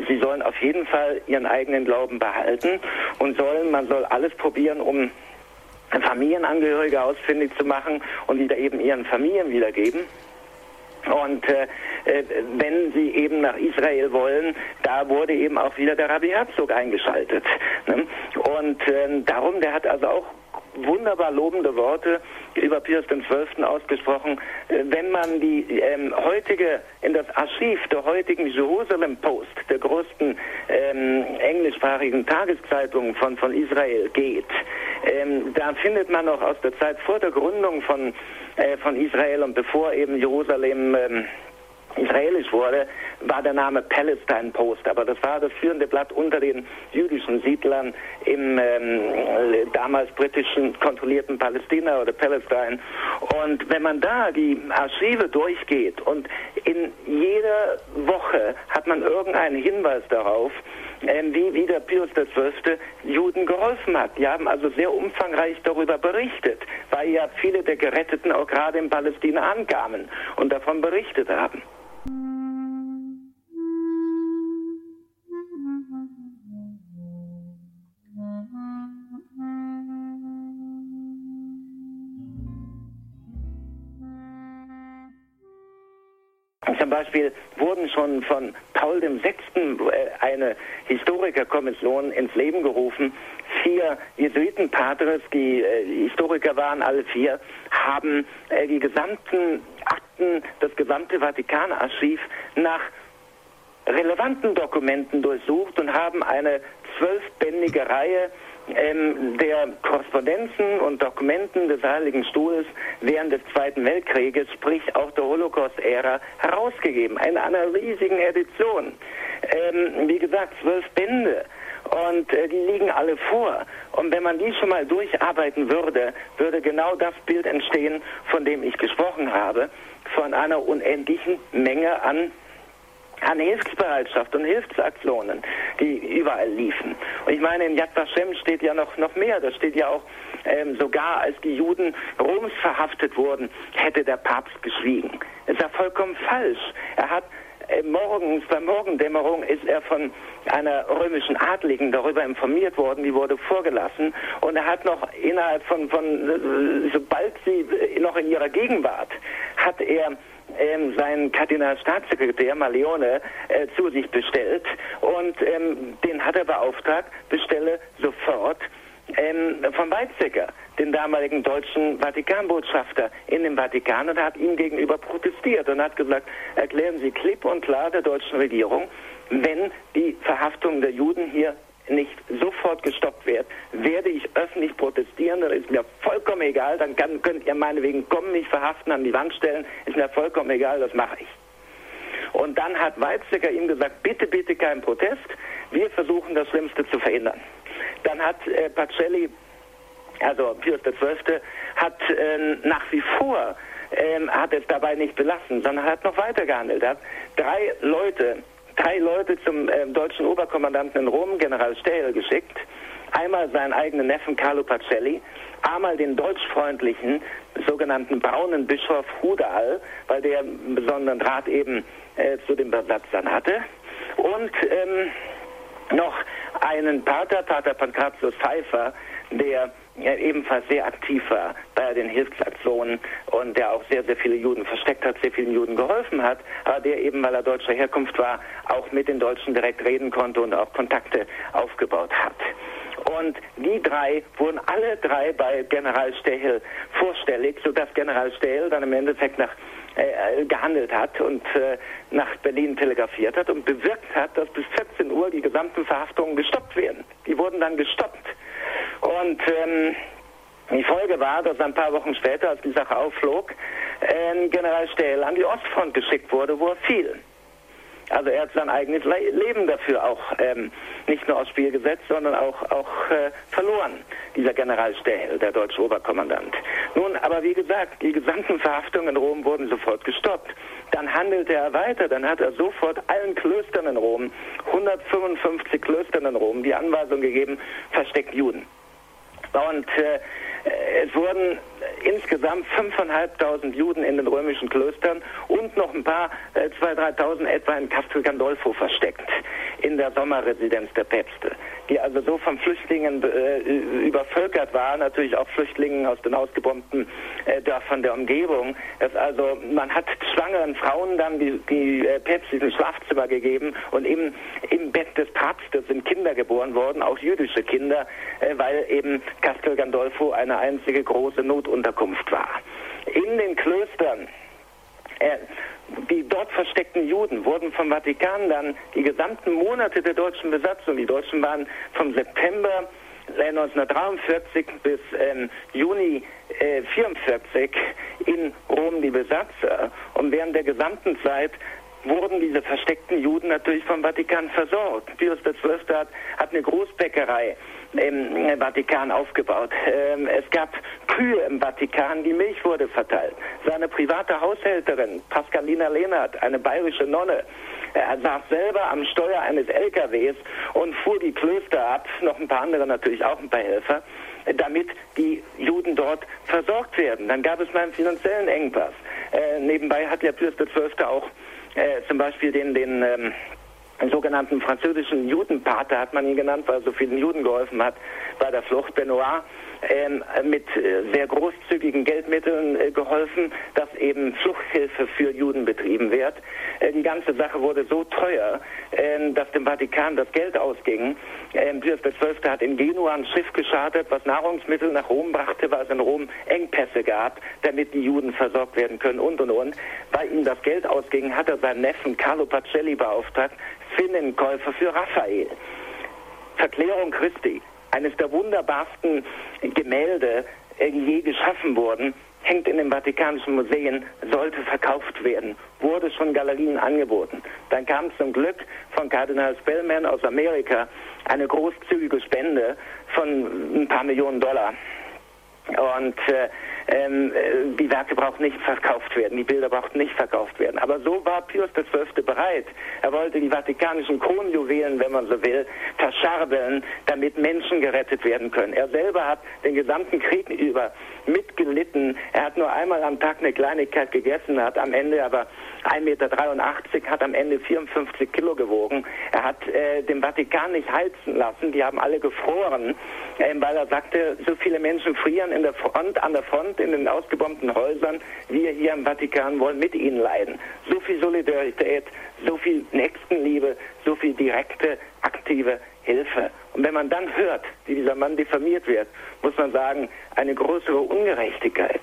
sie sollen auf jeden Fall ihren eigenen Glauben behalten und sollen, man soll alles probieren, um Familienangehörige ausfindig zu machen und die da eben ihren Familien wiedergeben. Und äh, äh, wenn sie eben nach Israel wollen, da wurde eben auch wieder der Rabbi Herzog eingeschaltet. Ne? Und äh, darum, der hat also auch wunderbar lobende Worte über Pius XII. ausgesprochen. Äh, wenn man die ähm, heutige, in das Archiv der heutigen Jerusalem Post, der größten ähm, englischsprachigen Tageszeitung von, von Israel geht, ähm, da findet man noch aus der Zeit vor der Gründung von, äh, von Israel und bevor eben Jerusalem ähm, israelisch wurde, war der Name Palestine Post. Aber das war das führende Blatt unter den jüdischen Siedlern im ähm, damals britischen kontrollierten Palästina oder Palestine. Und wenn man da die Archive durchgeht und in jeder Woche hat man irgendeinen Hinweis darauf, ähm, wie, wie der Pius XII. Juden geholfen hat. Die haben also sehr umfangreich darüber berichtet, weil ja viele der Geretteten auch gerade in Palästina ankamen und davon berichtet haben. Zum Beispiel wurden schon von Paul VI. Äh, eine Historikerkommission ins Leben gerufen. Vier Jesuitenpatres, die äh, Historiker waren, alle vier, haben äh, die gesamten Akten, das gesamte Vatikanarchiv nach relevanten Dokumenten durchsucht und haben eine zwölfbändige Reihe ähm, der Korrespondenzen und Dokumenten des Heiligen Stuhls während des Zweiten Weltkrieges, sprich auch der Holocaust-Ära, herausgegeben. In einer riesigen Edition. Ähm, wie gesagt, zwölf Bände. Und äh, die liegen alle vor. Und wenn man die schon mal durcharbeiten würde, würde genau das Bild entstehen, von dem ich gesprochen habe, von einer unendlichen Menge an an Hilfsbereitschaft und Hilfsaktionen, die überall liefen. Und ich meine, in Yad Vashem steht ja noch, noch mehr. Da steht ja auch, ähm, sogar als die Juden Roms verhaftet wurden, hätte der Papst geschwiegen. Das ist ja vollkommen falsch. Er hat äh, morgens, bei Morgendämmerung ist er von einer römischen Adligen darüber informiert worden, die wurde vorgelassen und er hat noch innerhalb von, von äh, sobald sie noch in ihrer Gegenwart, hat er ähm, seinen Kardinalstaatssekretär Maleone äh, zu sich bestellt. Und ähm, den hat er beauftragt, bestelle sofort ähm, von Weizsäcker, den damaligen deutschen Vatikanbotschafter in dem Vatikan und hat ihm gegenüber protestiert und hat gesagt, erklären Sie klipp und klar der deutschen Regierung, wenn die Verhaftung der Juden hier nicht sofort gestoppt wird, werde ich öffentlich protestieren, dann ist mir vollkommen egal, dann kann, könnt ihr meinetwegen kommen, mich verhaften, an die Wand stellen, ist mir vollkommen egal, das mache ich. Und dann hat Weizsäcker ihm gesagt, bitte, bitte kein Protest, wir versuchen das Schlimmste zu verhindern. Dann hat äh, Pacelli, also Pius XII., hat äh, nach wie vor ähm, hat es dabei nicht belassen, sondern hat noch weiter gehandelt. Er hat drei Leute drei Leute zum äh, deutschen Oberkommandanten in Rom, General Stähl, geschickt. Einmal seinen eigenen Neffen Carlo Pacelli, einmal den deutschfreundlichen sogenannten braunen Bischof Hudal, weil der einen besonderen Draht eben äh, zu dem Besatzern hatte. Und ähm, noch einen Pater, Pater Pankratius Pfeiffer, der ebenfalls sehr aktiv war bei den Hilfsaktionen und der auch sehr, sehr viele Juden versteckt hat, sehr vielen Juden geholfen hat, aber der eben, weil er deutscher Herkunft war, auch mit den Deutschen direkt reden konnte und auch Kontakte aufgebaut hat. Und die drei wurden alle drei bei General Stehel vorstellig, sodass General Stehel dann im Endeffekt nach äh, gehandelt hat und äh, nach Berlin telegrafiert hat und bewirkt hat, dass bis 14 Uhr die gesamten Verhaftungen gestoppt werden. Die wurden dann gestoppt. Und ähm, die Folge war, dass ein paar Wochen später, als die Sache aufflog, äh, General Stähl an die Ostfront geschickt wurde, wo er fiel. Also er hat sein eigenes Leben dafür auch ähm, nicht nur aufs Spiel gesetzt, sondern auch, auch äh, verloren, dieser General Stähl, der deutsche Oberkommandant. Nun, aber wie gesagt, die gesamten Verhaftungen in Rom wurden sofort gestoppt. Dann handelte er weiter, dann hat er sofort allen Klöstern in Rom, 155 Klöstern in Rom, die Anweisung gegeben, versteckt Juden. Und äh, es wurden insgesamt 5.500 Juden in den römischen Klöstern und noch ein paar, äh, 2.000, 3.000 etwa in Castel Gandolfo versteckt, in der Sommerresidenz der Päpste, die also so von Flüchtlingen äh, übervölkert war, natürlich auch Flüchtlingen aus den ausgebombten äh, Dörfern der Umgebung. Es also, man hat schwangeren Frauen dann die, die äh, päpstlichen Schlafzimmer gegeben und im, im Bett des Papstes sind Kinder geboren worden, auch jüdische Kinder, äh, weil eben Castel Gandolfo eine einzige große Notunterkunft war. In den Klöstern äh, die dort versteckten Juden wurden vom Vatikan dann die gesamten Monate der deutschen Besatzung, die Deutschen waren vom September 1943 bis ähm, Juni äh, 44 in Rom die Besatzer und während der gesamten Zeit wurden diese versteckten Juden natürlich vom Vatikan versorgt. Pius XII. hat, hat eine Großbäckerei im Vatikan aufgebaut. Ähm, es gab Kühe im Vatikan, die Milch wurde verteilt. Seine private Haushälterin, Pascalina Lehnert, eine bayerische Nonne, er saß selber am Steuer eines LKWs und fuhr die Klöster ab, noch ein paar andere natürlich auch ein paar Helfer, damit die Juden dort versorgt werden. Dann gab es mal einen finanziellen Engpass. Äh, nebenbei hat ja Pius XII. auch äh, zum Beispiel den, den ähm, sogenannten französischen Judenpater hat man ihn genannt, weil er so vielen Juden geholfen hat bei der Flucht. Benoit ähm, mit äh, sehr großzügigen Geldmitteln äh, geholfen, dass eben Fluchthilfe für Juden betrieben wird. Äh, die ganze Sache wurde so teuer, ähm, dass dem Vatikan das Geld ausging. Ähm, Pius XII. hat in Genua ein Schiff geschartet, was Nahrungsmittel nach Rom brachte, weil es in Rom Engpässe gab, damit die Juden versorgt werden können und und und. Weil ihm das Geld ausging, hat er seinen Neffen Carlo Pacelli beauftragt, Finnenkäufer für Raphael. Verklärung Christi eines der wunderbarsten Gemälde, die je geschaffen wurden, hängt in den Vatikanischen Museen, sollte verkauft werden, wurde schon Galerien angeboten. Dann kam zum Glück von Kardinal Spellman aus Amerika eine großzügige Spende von ein paar Millionen Dollar. Und äh, ähm, äh, die Werke brauchten nicht verkauft werden, die Bilder brauchten nicht verkauft werden. Aber so war Pius XII. bereit. Er wollte die vatikanischen Kronjuwelen, wenn man so will, verscharbeln, damit Menschen gerettet werden können. Er selber hat den gesamten Krieg mitgelitten. Er hat nur einmal am Tag eine Kleinigkeit gegessen, hat am Ende aber 1,83 Meter, hat am Ende 54 Kilo gewogen. Er hat äh, den Vatikan nicht heizen lassen, die haben alle gefroren, äh, weil er sagte, so viele Menschen frieren in der Front, an der Front in den ausgebombten Häusern. Wir hier im Vatikan wollen mit ihnen leiden. So viel Solidarität, so viel Nächstenliebe, so viel direkte, aktive Hilfe. Und wenn man dann hört, wie dieser Mann diffamiert wird, muss man sagen, eine größere Ungerechtigkeit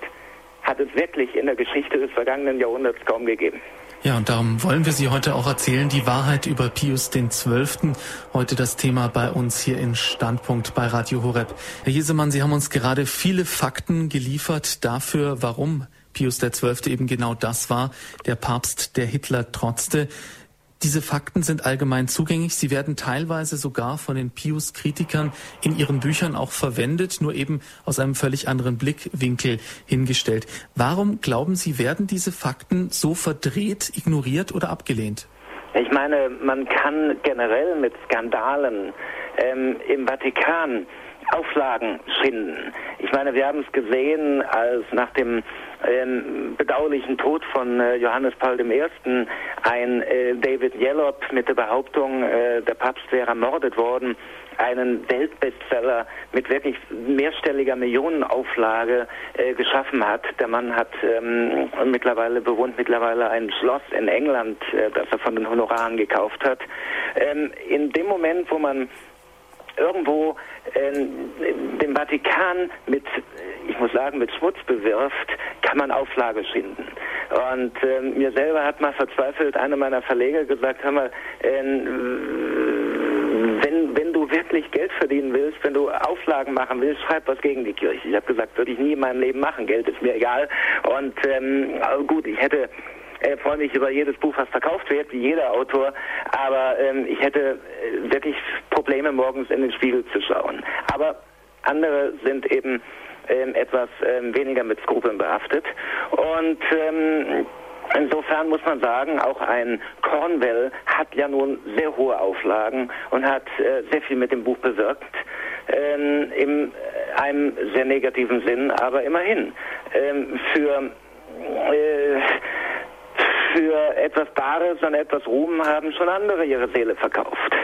hat es wirklich in der Geschichte des vergangenen Jahrhunderts kaum gegeben. Ja, und darum wollen wir Sie heute auch erzählen, die Wahrheit über Pius XII. Heute das Thema bei uns hier in Standpunkt bei Radio Horeb. Herr Jesemann, Sie haben uns gerade viele Fakten geliefert dafür, warum Pius XII. eben genau das war, der Papst, der Hitler trotzte. Diese Fakten sind allgemein zugänglich. Sie werden teilweise sogar von den Pius-Kritikern in ihren Büchern auch verwendet, nur eben aus einem völlig anderen Blickwinkel hingestellt. Warum glauben Sie, werden diese Fakten so verdreht, ignoriert oder abgelehnt? Ich meine, man kann generell mit Skandalen ähm, im Vatikan Auflagen schinden. Ich meine, wir haben es gesehen, als nach dem ähm, bedauerlichen Tod von äh, Johannes Paul I. ein äh, David Yellop mit der Behauptung, äh, der Papst wäre ermordet worden, einen Weltbestseller mit wirklich mehrstelliger Millionenauflage äh, geschaffen hat. Der Mann hat ähm, mittlerweile bewohnt mittlerweile ein Schloss in England, äh, das er von den Honoraren gekauft hat. Ähm, in dem Moment, wo man irgendwo den Vatikan mit, ich muss sagen, mit Schmutz bewirft, kann man Auflage schinden. Und äh, mir selber hat mal verzweifelt einer meiner Verleger gesagt, hör mal, äh, wenn, wenn du wirklich Geld verdienen willst, wenn du Auflagen machen willst, schreib was gegen die Kirche. Ich habe gesagt, würde ich nie in meinem Leben machen. Geld ist mir egal. Und ähm, gut, ich hätte äh, freue mich über jedes Buch, was verkauft wird, wie jeder Autor, aber ähm, ich hätte äh, wirklich Probleme, morgens in den Spiegel zu schauen. Aber andere sind eben ähm, etwas ähm, weniger mit Skrupeln behaftet. Und ähm, Insofern muss man sagen, auch ein Cornwell hat ja nun sehr hohe Auflagen und hat äh, sehr viel mit dem Buch bewirkt. Ähm, in einem sehr negativen Sinn, aber immerhin. Ähm, für äh, für etwas Bares und etwas Ruhm haben schon andere ihre Seele verkauft.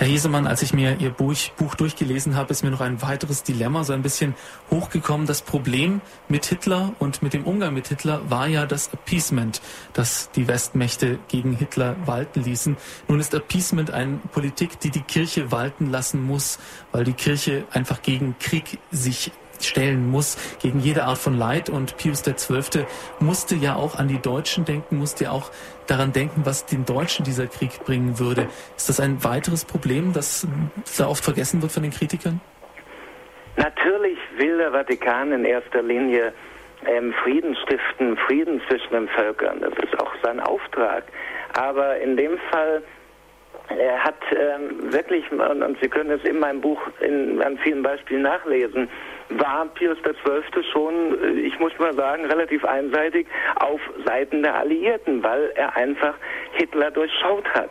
Herr Hesemann, als ich mir Ihr Buch, Buch, durchgelesen habe, ist mir noch ein weiteres Dilemma so ein bisschen hochgekommen. Das Problem mit Hitler und mit dem Umgang mit Hitler war ja das Appeasement, das die Westmächte gegen Hitler walten ließen. Nun ist Appeasement eine Politik, die die Kirche walten lassen muss, weil die Kirche einfach gegen Krieg sich stellen muss gegen jede Art von Leid. Und Pius XII. musste ja auch an die Deutschen denken, musste ja auch daran denken, was den Deutschen dieser Krieg bringen würde. Ist das ein weiteres Problem, das da oft vergessen wird von den Kritikern? Natürlich will der Vatikan in erster Linie ähm, Frieden stiften, Frieden zwischen den Völkern. Das ist auch sein Auftrag. Aber in dem Fall er hat ähm, wirklich, und, und, Sie können es in meinem Buch in, an vielen Beispielen nachlesen, war Pius XII. schon, äh, ich muss mal sagen, relativ einseitig auf Seiten der Alliierten, weil er einfach Hitler durchschaut hat.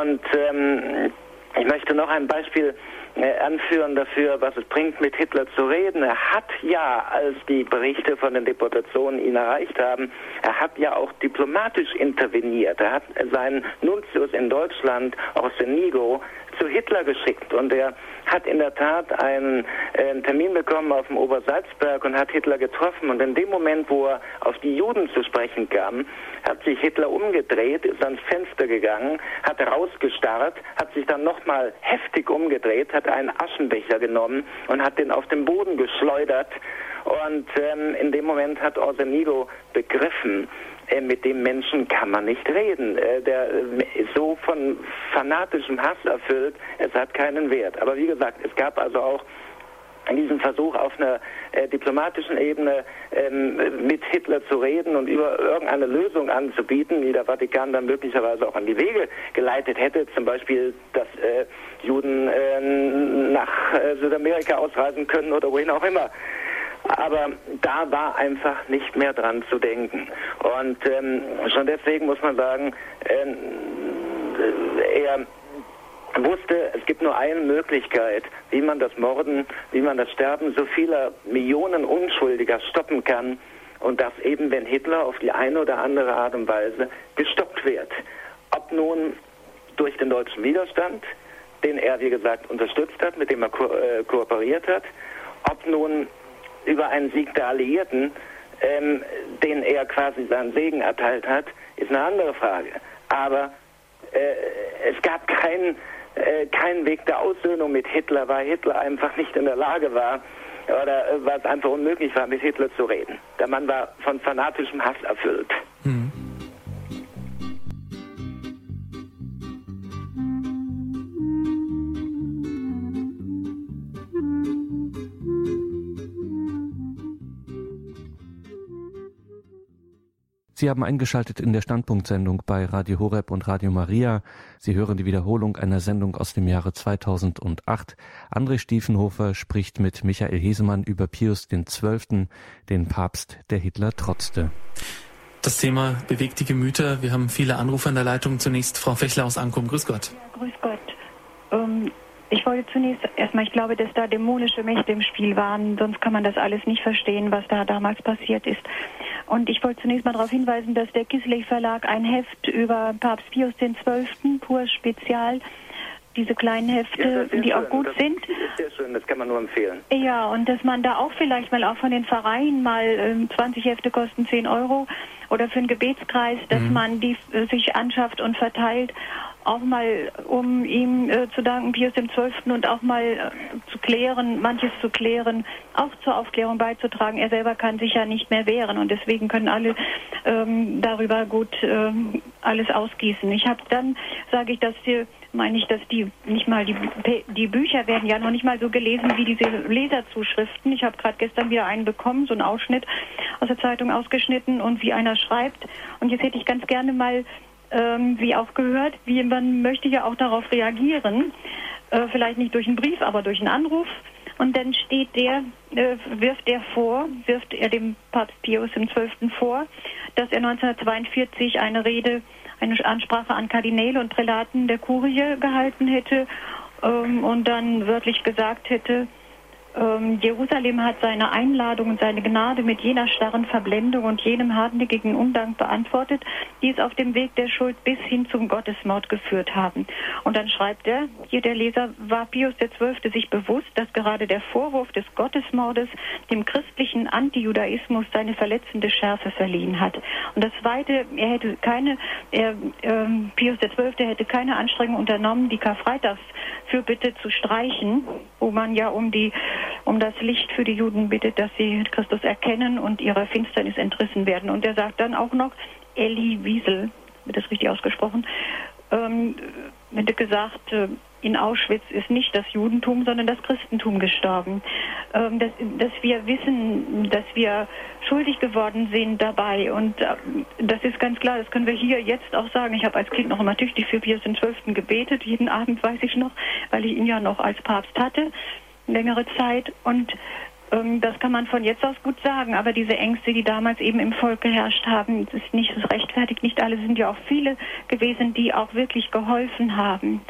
Und ähm, ich möchte noch ein Beispiel äh, anführen dafür, was es bringt, mit Hitler zu reden. Er hat ja, als die Berichte von den Deportationen ihn erreicht haben, er hat ja auch diplomatisch interveniert. Er hat seinen Nuntius in Deutschland, Orsenigo, zu Hitler geschickt. Und er hat in der Tat einen, äh, einen, Termin bekommen auf dem Obersalzberg und hat Hitler getroffen. Und in dem Moment, wo er auf die Juden zu sprechen kam, hat sich Hitler umgedreht, ist ans Fenster gegangen, hat rausgestarrt, hat sich dann nochmal heftig umgedreht, hat einen Aschenbecher genommen und hat den auf den Boden geschleudert. Und ähm, in dem Moment hat Orsenigo begriffen, mit dem Menschen kann man nicht reden. Äh, der ist äh, so von fanatischem Hass erfüllt, es hat keinen Wert. Aber wie gesagt, es gab also auch diesen Versuch auf einer äh, diplomatischen Ebene ähm, mit Hitler zu reden und über irgendeine Lösung anzubieten, die der Vatikan dann möglicherweise auch an die Wege geleitet hätte, zum Beispiel, dass äh, Juden äh, nach Südamerika ausreisen können oder wohin auch immer. Aber da war einfach nicht mehr dran zu denken. Und ähm, schon deswegen muss man sagen, äh, er wusste, es gibt nur eine Möglichkeit, wie man das Morden, wie man das Sterben so vieler Millionen Unschuldiger stoppen kann. Und das eben, wenn Hitler auf die eine oder andere Art und Weise gestoppt wird. Ob nun durch den deutschen Widerstand, den er, wie gesagt, unterstützt hat, mit dem er ko äh, kooperiert hat, ob nun über einen Sieg der Alliierten, ähm, den er quasi seinen Segen erteilt hat, ist eine andere Frage. Aber äh, es gab keinen äh, keinen Weg der Aussöhnung mit Hitler, weil Hitler einfach nicht in der Lage war, oder äh, weil es einfach unmöglich war, mit Hitler zu reden. Der Mann war von fanatischem Hass erfüllt. Mhm. Sie haben eingeschaltet in der Standpunktsendung bei Radio Horeb und Radio Maria. Sie hören die Wiederholung einer Sendung aus dem Jahre 2008. André Stiefenhofer spricht mit Michael Hesemann über Pius XII., den Papst, der Hitler trotzte. Das Thema bewegt die Gemüter. Wir haben viele Anrufe an der Leitung. Zunächst Frau Fechler aus Ankum. Grüß Gott. Ja, grüß Gott. Ähm, ich wollte zunächst erstmal, ich glaube, dass da dämonische Mächte im Spiel waren, sonst kann man das alles nicht verstehen, was da damals passiert ist. Und ich wollte zunächst mal darauf hinweisen, dass der Kislev Verlag ein Heft über Papst Pius XII. pur Spezial diese kleinen Hefte, ja, die auch gut das sind. Ist sehr schön, das kann man nur empfehlen. Ja, und dass man da auch vielleicht mal auch von den Vereinen mal äh, 20 Hefte kosten 10 Euro oder für einen Gebetskreis, dass mhm. man die äh, sich anschafft und verteilt auch mal, um ihm äh, zu danken, Pius Zwölften und auch mal äh, zu klären, manches zu klären, auch zur Aufklärung beizutragen. Er selber kann sich ja nicht mehr wehren und deswegen können alle ähm, darüber gut ähm, alles ausgießen. Ich habe dann, sage ich, dass die, meine ich, dass die nicht mal die, die Bücher werden ja noch nicht mal so gelesen wie diese Leserzuschriften. Ich habe gerade gestern wieder einen bekommen, so einen Ausschnitt aus der Zeitung ausgeschnitten und wie einer schreibt. Und jetzt hätte ich ganz gerne mal ähm, wie auch gehört, wie man möchte ja auch darauf reagieren, äh, vielleicht nicht durch einen Brief, aber durch einen Anruf. Und dann steht der, äh, wirft er vor, wirft er dem Papst Pius XII. vor, dass er 1942 eine Rede, eine Ansprache an Kardinäle und Prälaten der Kurie gehalten hätte ähm, und dann wörtlich gesagt hätte, ähm, Jerusalem hat seine Einladung und seine Gnade mit jener starren Verblendung und jenem hartnäckigen Undank beantwortet, die es auf dem Weg der Schuld bis hin zum Gottesmord geführt haben. Und dann schreibt er, hier der Leser, war Pius XII. sich bewusst, dass gerade der Vorwurf des Gottesmordes dem christlichen Antijudaismus seine verletzende Schärfe verliehen hat. Und das Zweite, er hätte keine, er, ähm, Pius XII. hätte keine Anstrengung unternommen, die Karfreitagsfürbitte zu streichen, wo man ja um die um das Licht für die Juden bittet, dass sie Christus erkennen und ihrer Finsternis entrissen werden. Und er sagt dann auch noch, Eli Wiesel, wird das richtig ausgesprochen, ähm, wird gesagt, äh, in Auschwitz ist nicht das Judentum, sondern das Christentum gestorben. Ähm, dass, dass, wir wissen, dass wir schuldig geworden sind dabei. Und äh, das ist ganz klar, das können wir hier jetzt auch sagen. Ich habe als Kind noch immer tüchtig für Pius XII. gebetet, jeden Abend weiß ich noch, weil ich ihn ja noch als Papst hatte längere Zeit und ähm, das kann man von jetzt aus gut sagen, aber diese Ängste, die damals eben im Volk geherrscht haben, das ist nicht das rechtfertigt. Nicht alle sind ja auch viele gewesen, die auch wirklich geholfen haben.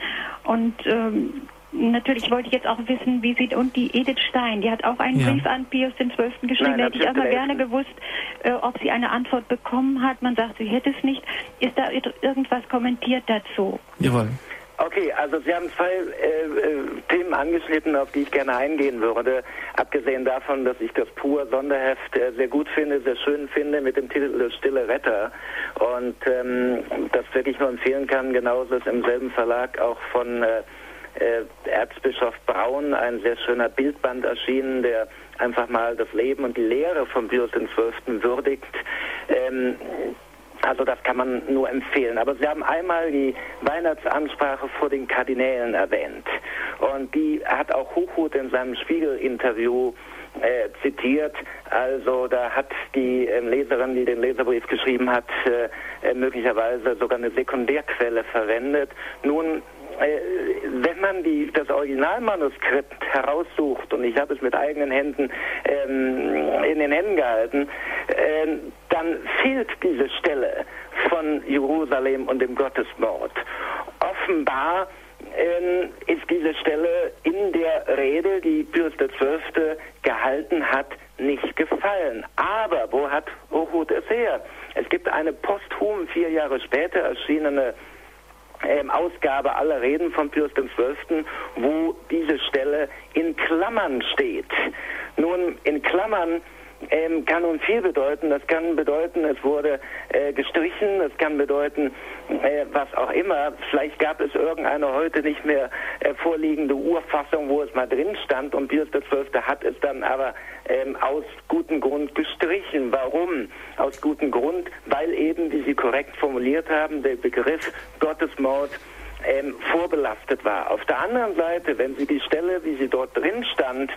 Und ähm, natürlich wollte ich jetzt auch wissen, wie sieht und die Edith Stein, die hat auch einen ja. Brief an Pius XII. geschrieben. Nein, da hätte ich aber gerne gewusst, äh, ob sie eine Antwort bekommen hat. Man sagt, sie hätte es nicht. Ist da irgendwas kommentiert dazu? Jawohl. Okay, also Sie haben zwei äh, äh, Themen angeschnitten, auf die ich gerne eingehen würde. Abgesehen davon, dass ich das pur Sonderheft äh, sehr gut finde, sehr schön finde mit dem Titel Stille Retter und ähm, das wirklich nur empfehlen kann. Genauso ist im selben Verlag auch von äh, äh, Erzbischof Braun ein sehr schöner Bildband erschienen, der einfach mal das Leben und die Lehre von Pius XII. würdigt. Ähm, also das kann man nur empfehlen. Aber Sie haben einmal die Weihnachtsansprache vor den Kardinälen erwähnt. Und die hat auch Hochhut in seinem Spiegel-Interview äh, zitiert. Also da hat die äh, Leserin, die den Leserbrief geschrieben hat, äh, äh möglicherweise sogar eine Sekundärquelle verwendet. Nun wenn man die, das Originalmanuskript heraussucht, und ich habe es mit eigenen Händen ähm, in den Händen gehalten, äh, dann fehlt diese Stelle von Jerusalem und dem Gottesmord. Offenbar äh, ist diese Stelle in der Rede, die Pius XII. gehalten hat, nicht gefallen. Aber wo hat Hochhut es her? Es gibt eine posthum, vier Jahre später erschienene ähm, Ausgabe aller Reden von Pius XII., wo diese Stelle in Klammern steht. Nun, in Klammern ähm, kann nun viel bedeuten. Das kann bedeuten, es wurde äh, gestrichen, es kann bedeuten, äh, was auch immer. Vielleicht gab es irgendeine heute nicht mehr äh, vorliegende Urfassung, wo es mal drin stand und Pius XII. hat es dann aber ähm, aus gutem Grund gestrichen. Warum? Aus gutem Grund, weil eben, wie Sie korrekt formuliert haben, der Begriff Gottesmord ähm, vorbelastet war. Auf der anderen Seite, wenn Sie die Stelle, wie sie dort drin stand,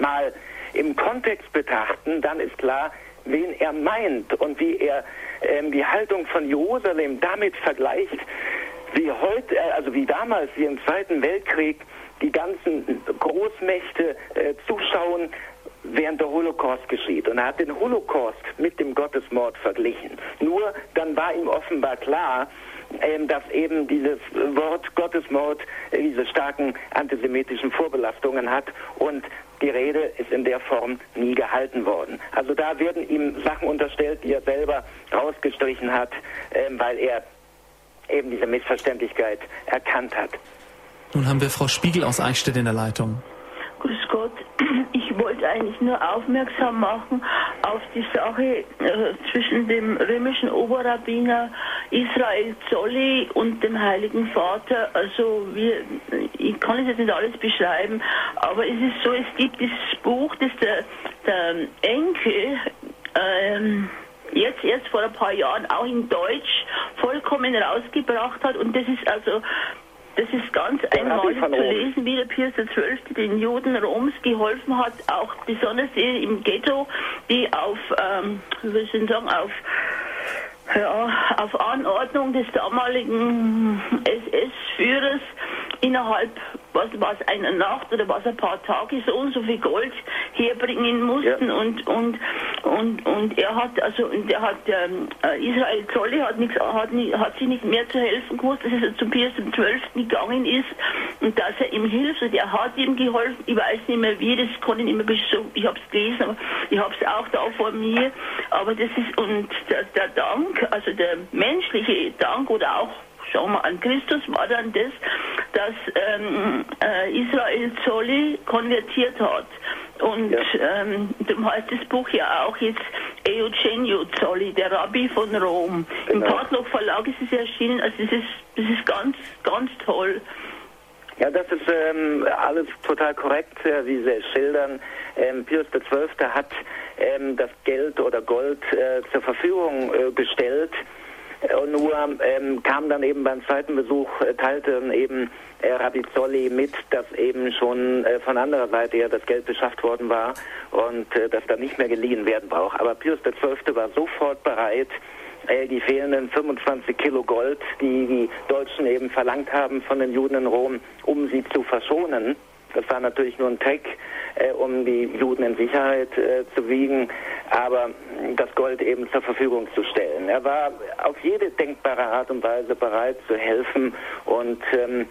mal im Kontext betrachten, dann ist klar, wen er meint und wie er ähm, die Haltung von Jerusalem damit vergleicht, wie heute, äh, also wie damals, wie im Zweiten Weltkrieg, die ganzen Großmächte äh, zuschauen, während der Holocaust geschieht. Und er hat den Holocaust mit dem Gottesmord verglichen. Nur dann war ihm offenbar klar, ähm, dass eben dieses Wort Gottesmord äh, diese starken antisemitischen Vorbelastungen hat und die Rede ist in der Form nie gehalten worden. Also da werden ihm Sachen unterstellt, die er selber rausgestrichen hat, ähm, weil er eben diese Missverständlichkeit erkannt hat. Nun haben wir Frau Spiegel aus Eichstätt in der Leitung. Grüß Gott. Ich wollte eigentlich nur aufmerksam machen auf die Sache äh, zwischen dem römischen Oberrabbiner Israel Zolli und dem Heiligen Vater. Also wir, ich kann es jetzt nicht alles beschreiben, aber es ist so, es gibt dieses Buch, das der, der Enkel ähm, jetzt erst vor ein paar Jahren auch in Deutsch vollkommen rausgebracht hat und das ist also das ist ganz einmalig zu lesen, wie der Pius XII. den Juden Roms geholfen hat, auch besonders im Ghetto, die auf, ähm, wie soll ich sagen, auf ja, auf Anordnung des damaligen SS-Führers innerhalb, was war es, einer Nacht oder was ein paar Tage so und so viel Gold herbringen mussten ja. und, und, und, und er hat, also, und er hat, ähm, äh, Israel Zolli hat nichts, hat, hat sich nicht mehr zu helfen gewusst, dass er zum Pius zum 12. gegangen ist und dass er ihm hilft und er hat ihm geholfen, ich weiß nicht mehr wie, das kann ich nicht mehr so, ich habe es gelesen, aber ich habe es auch da vor mir, aber das ist, und der, der Dank, also der menschliche Dank oder auch schauen wir an Christus war dann das, dass ähm, äh, Israel Zolli konvertiert hat. Und ja. ähm, darum heißt das Buch ja auch jetzt Eugenio Zolli, der Rabbi von Rom. Genau. Im Partloch Verlag ist es erschienen, also das ist, das ist ganz, ganz toll. Ja, das ist ähm, alles total korrekt, äh, wie Sie es schildern. Ähm, Pius XII. hat ähm, das Geld oder Gold äh, zur Verfügung äh, gestellt nur ähm, kam dann eben beim zweiten Besuch, äh, teilte eben äh, Rabbi Zolli mit, dass eben schon äh, von anderer Seite ja das Geld beschafft worden war und äh, dass da nicht mehr geliehen werden braucht. Aber Pius XII. war sofort bereit, äh, die fehlenden 25 Kilo Gold, die die Deutschen eben verlangt haben von den Juden in Rom, um sie zu verschonen, das war natürlich nur ein Trick, äh, um die Juden in Sicherheit äh, zu wiegen, aber das Gold eben zur Verfügung zu stellen. Er war auf jede denkbare Art und Weise bereit zu helfen und ähm,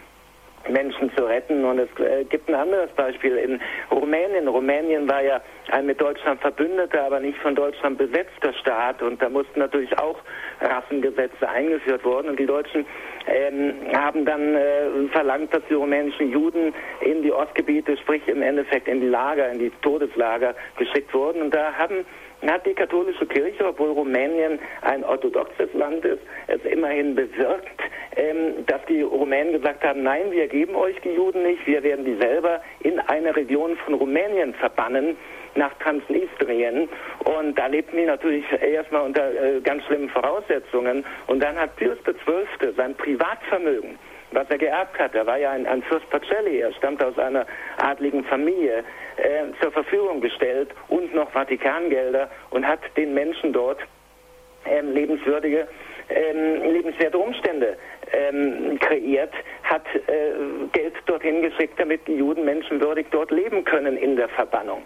Menschen zu retten. Und es äh, gibt ein anderes Beispiel in Rumänien. Rumänien war ja ein mit Deutschland verbündeter, aber nicht von Deutschland besetzter Staat. Und da mussten natürlich auch Rassengesetze eingeführt worden. Und die Deutschen ähm, haben dann äh, verlangt, dass die rumänischen Juden in die Ostgebiete, sprich im Endeffekt in die Lager, in die Todeslager geschickt wurden. Und da haben hat die katholische Kirche, obwohl Rumänien ein orthodoxes Land ist, es immerhin bewirkt, ähm, dass die Rumänen gesagt haben, nein, wir geben euch die Juden nicht, wir werden die selber in eine Region von Rumänien verbannen nach Transnistrien. Und da lebten die natürlich erstmal unter äh, ganz schlimmen Voraussetzungen. Und dann hat Pius XII. sein Privatvermögen was er geerbt hat. Er war ja ein, ein Fürst Pacelli, er stammte aus einer adligen Familie, äh, zur Verfügung gestellt und noch Vatikangelder und hat den Menschen dort ähm, lebenswürdige, ähm, lebenswerte Umstände ähm, kreiert, hat äh, Geld dorthin geschickt, damit die Juden menschenwürdig dort leben können in der Verbannung.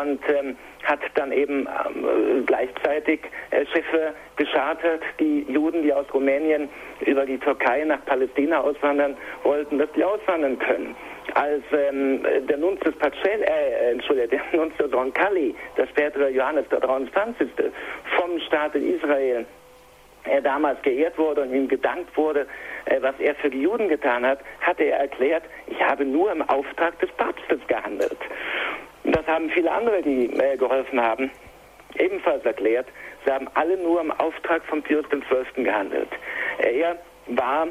Und ähm, hat dann eben äh, gleichzeitig äh, Schiffe geschartert, die Juden, die aus Rumänien über die Türkei nach Palästina auswandern wollten, dass die auswandern können. Als ähm, der Nunzius Pacelli, äh, Entschuldigung, der Nunzius Roncalli, der spätere Johannes der 23. vom Staate Israel er damals geehrt wurde und ihm gedankt wurde, äh, was er für die Juden getan hat, hatte er erklärt, ich habe nur im Auftrag des Papstes gehandelt. Das haben viele andere, die äh, geholfen haben, ebenfalls erklärt. Sie haben alle nur im Auftrag von Pius XII. gehandelt. Er war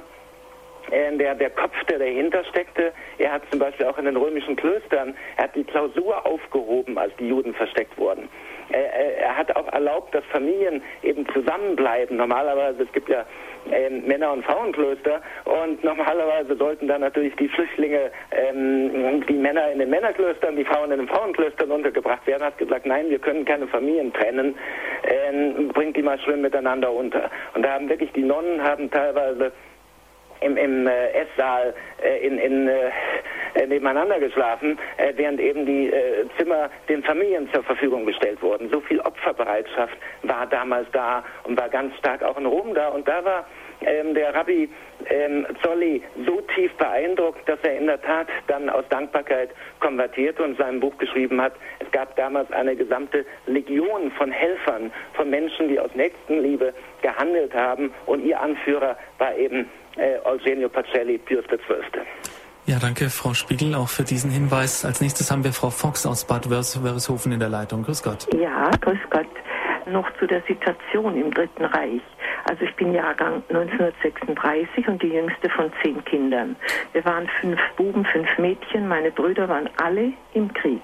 äh, der, der Kopf, der dahinter steckte. Er hat zum Beispiel auch in den römischen Klöstern, er hat die Klausur aufgehoben, als die Juden versteckt wurden. Er, hat auch erlaubt, dass Familien eben zusammenbleiben. Normalerweise, es gibt ja ähm, Männer- und Frauenklöster und normalerweise sollten dann natürlich die Flüchtlinge, ähm, die Männer in den Männerklöstern, die Frauen in den Frauenklöstern untergebracht werden. Er hat gesagt, nein, wir können keine Familien trennen, ähm, bringt die mal schön miteinander unter. Und da haben wirklich die Nonnen haben teilweise im, im äh, Esssaal äh, in, in, äh, nebeneinander geschlafen, äh, während eben die äh, Zimmer den Familien zur Verfügung gestellt wurden. So viel Opferbereitschaft war damals da und war ganz stark auch in Rom da. Und da war ähm, der Rabbi ähm, Zolli so tief beeindruckt, dass er in der Tat dann aus Dankbarkeit konvertierte und sein Buch geschrieben hat. Es gab damals eine gesamte Legion von Helfern, von Menschen, die aus Nächstenliebe gehandelt haben und ihr Anführer war eben äh, Eugenio Pacelli, Pius XII. Ja, danke, Frau Spiegel, auch für diesen Hinweis. Als nächstes haben wir Frau Fox aus Bad Wörishofen in der Leitung. Grüß Gott. Ja, grüß Gott. Noch zu der Situation im Dritten Reich. Also ich bin Jahrgang 1936 und die jüngste von zehn Kindern. Wir waren fünf Buben, fünf Mädchen. Meine Brüder waren alle im Krieg.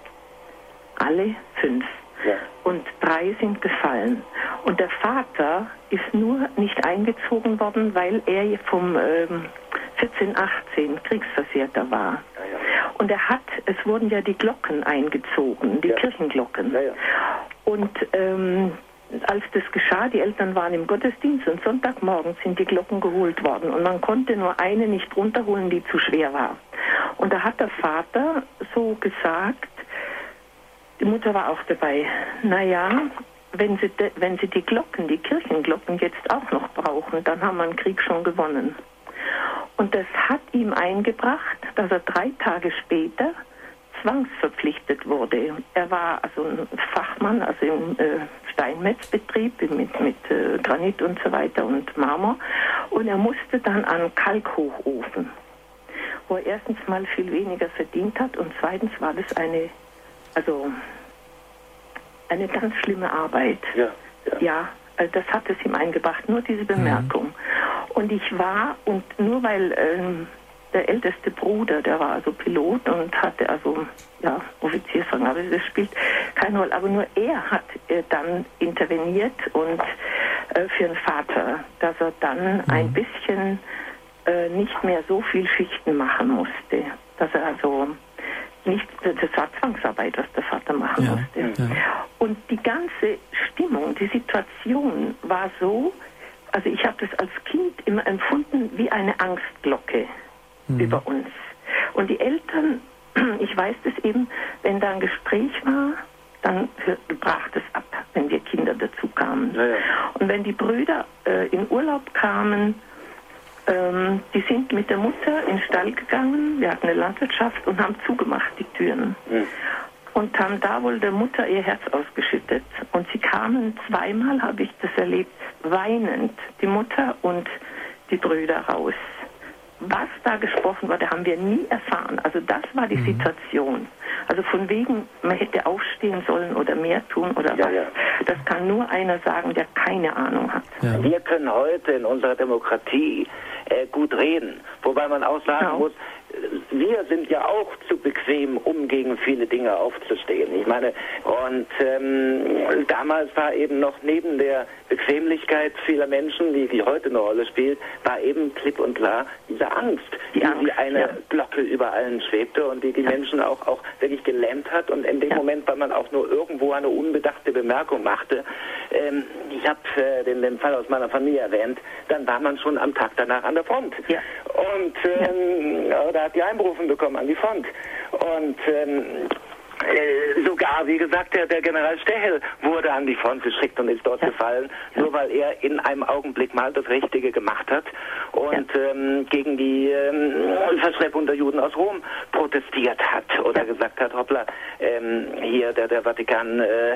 Alle fünf. Ja. Und drei sind gefallen. Und der Vater ist nur nicht eingezogen worden, weil er vom ähm, 14, 18 Kriegsversehrter war. Und er hat, es wurden ja die Glocken eingezogen, die ja. Kirchenglocken. Und ähm, als das geschah, die Eltern waren im Gottesdienst und Sonntagmorgen sind die Glocken geholt worden und man konnte nur eine nicht runterholen, die zu schwer war. Und da hat der Vater so gesagt, die Mutter war auch dabei, naja, wenn sie, de, wenn sie die Glocken, die Kirchenglocken jetzt auch noch brauchen, dann haben wir einen Krieg schon gewonnen. Und das hat ihm eingebracht, dass er drei Tage später zwangsverpflichtet wurde. Er war also ein Fachmann, also im äh, Steinmetzbetrieb mit, mit äh, Granit und so weiter und Marmor. Und er musste dann an Kalkhochofen, wo er erstens mal viel weniger verdient hat und zweitens war das eine, also eine ganz schlimme Arbeit. Ja, ja. ja also das hat es ihm eingebracht, nur diese Bemerkung. Mhm. Und ich war, und nur weil ähm, der älteste Bruder, der war also Pilot und hatte also ja, Offiziersrang, aber das spielt keine Rolle. Aber nur er hat äh, dann interveniert und äh, für den Vater, dass er dann mhm. ein bisschen äh, nicht mehr so viel Schichten machen musste. Dass er also nicht, das war Zwangsarbeit, was der Vater machen ja, musste. Ja. Und die ganze Stimmung, die Situation war so, also ich habe das als Kind immer empfunden wie eine Angstglocke mhm. über uns. Und die Eltern, ich weiß das eben, wenn da ein Gespräch war, dann brach das ab, wenn wir Kinder dazu kamen. Ja, ja. Und wenn die Brüder äh, in Urlaub kamen, ähm, die sind mit der Mutter in den Stall gegangen, wir hatten eine Landwirtschaft und haben zugemacht die Türen. Mhm. Und haben da wohl der Mutter ihr Herz ausgeschüttet. Und sie kamen zweimal, habe ich das erlebt, weinend, die Mutter und die Brüder raus. Was da gesprochen wurde, haben wir nie erfahren. Also das war die mhm. Situation. Also von wegen, man hätte aufstehen sollen oder mehr tun oder ja, was. Ja. Das kann nur einer sagen, der keine Ahnung hat. Ja. Wir können heute in unserer Demokratie äh, gut reden. Wobei man auch sagen genau. muss, wir sind ja auch zu bequem, um gegen viele Dinge aufzustehen. Ich meine, und ähm, damals war eben noch neben der Bequemlichkeit vieler Menschen, die, die heute eine Rolle spielt, war eben klipp und klar diese Angst, die, die wie eine ja. Glocke über allen schwebte und die die ja. Menschen auch, auch wirklich gelähmt hat. Und in dem ja. Moment, weil man auch nur irgendwo eine unbedachte Bemerkung machte, ähm, ich habe äh, den, den Fall aus meiner Familie erwähnt, dann war man schon am Tag danach an der Front. Und ähm, oder hat die Einberufung bekommen an die Front. Und ähm, äh, sogar, wie gesagt, der, der General Stechel wurde an die Front geschickt und ist dort ja. gefallen, ja. nur weil er in einem Augenblick mal das Richtige gemacht hat und ja. ähm, gegen die ähm, Verschleppung der Juden aus Rom protestiert hat oder gesagt hat, hoppla, ähm, hier der, der Vatikan äh,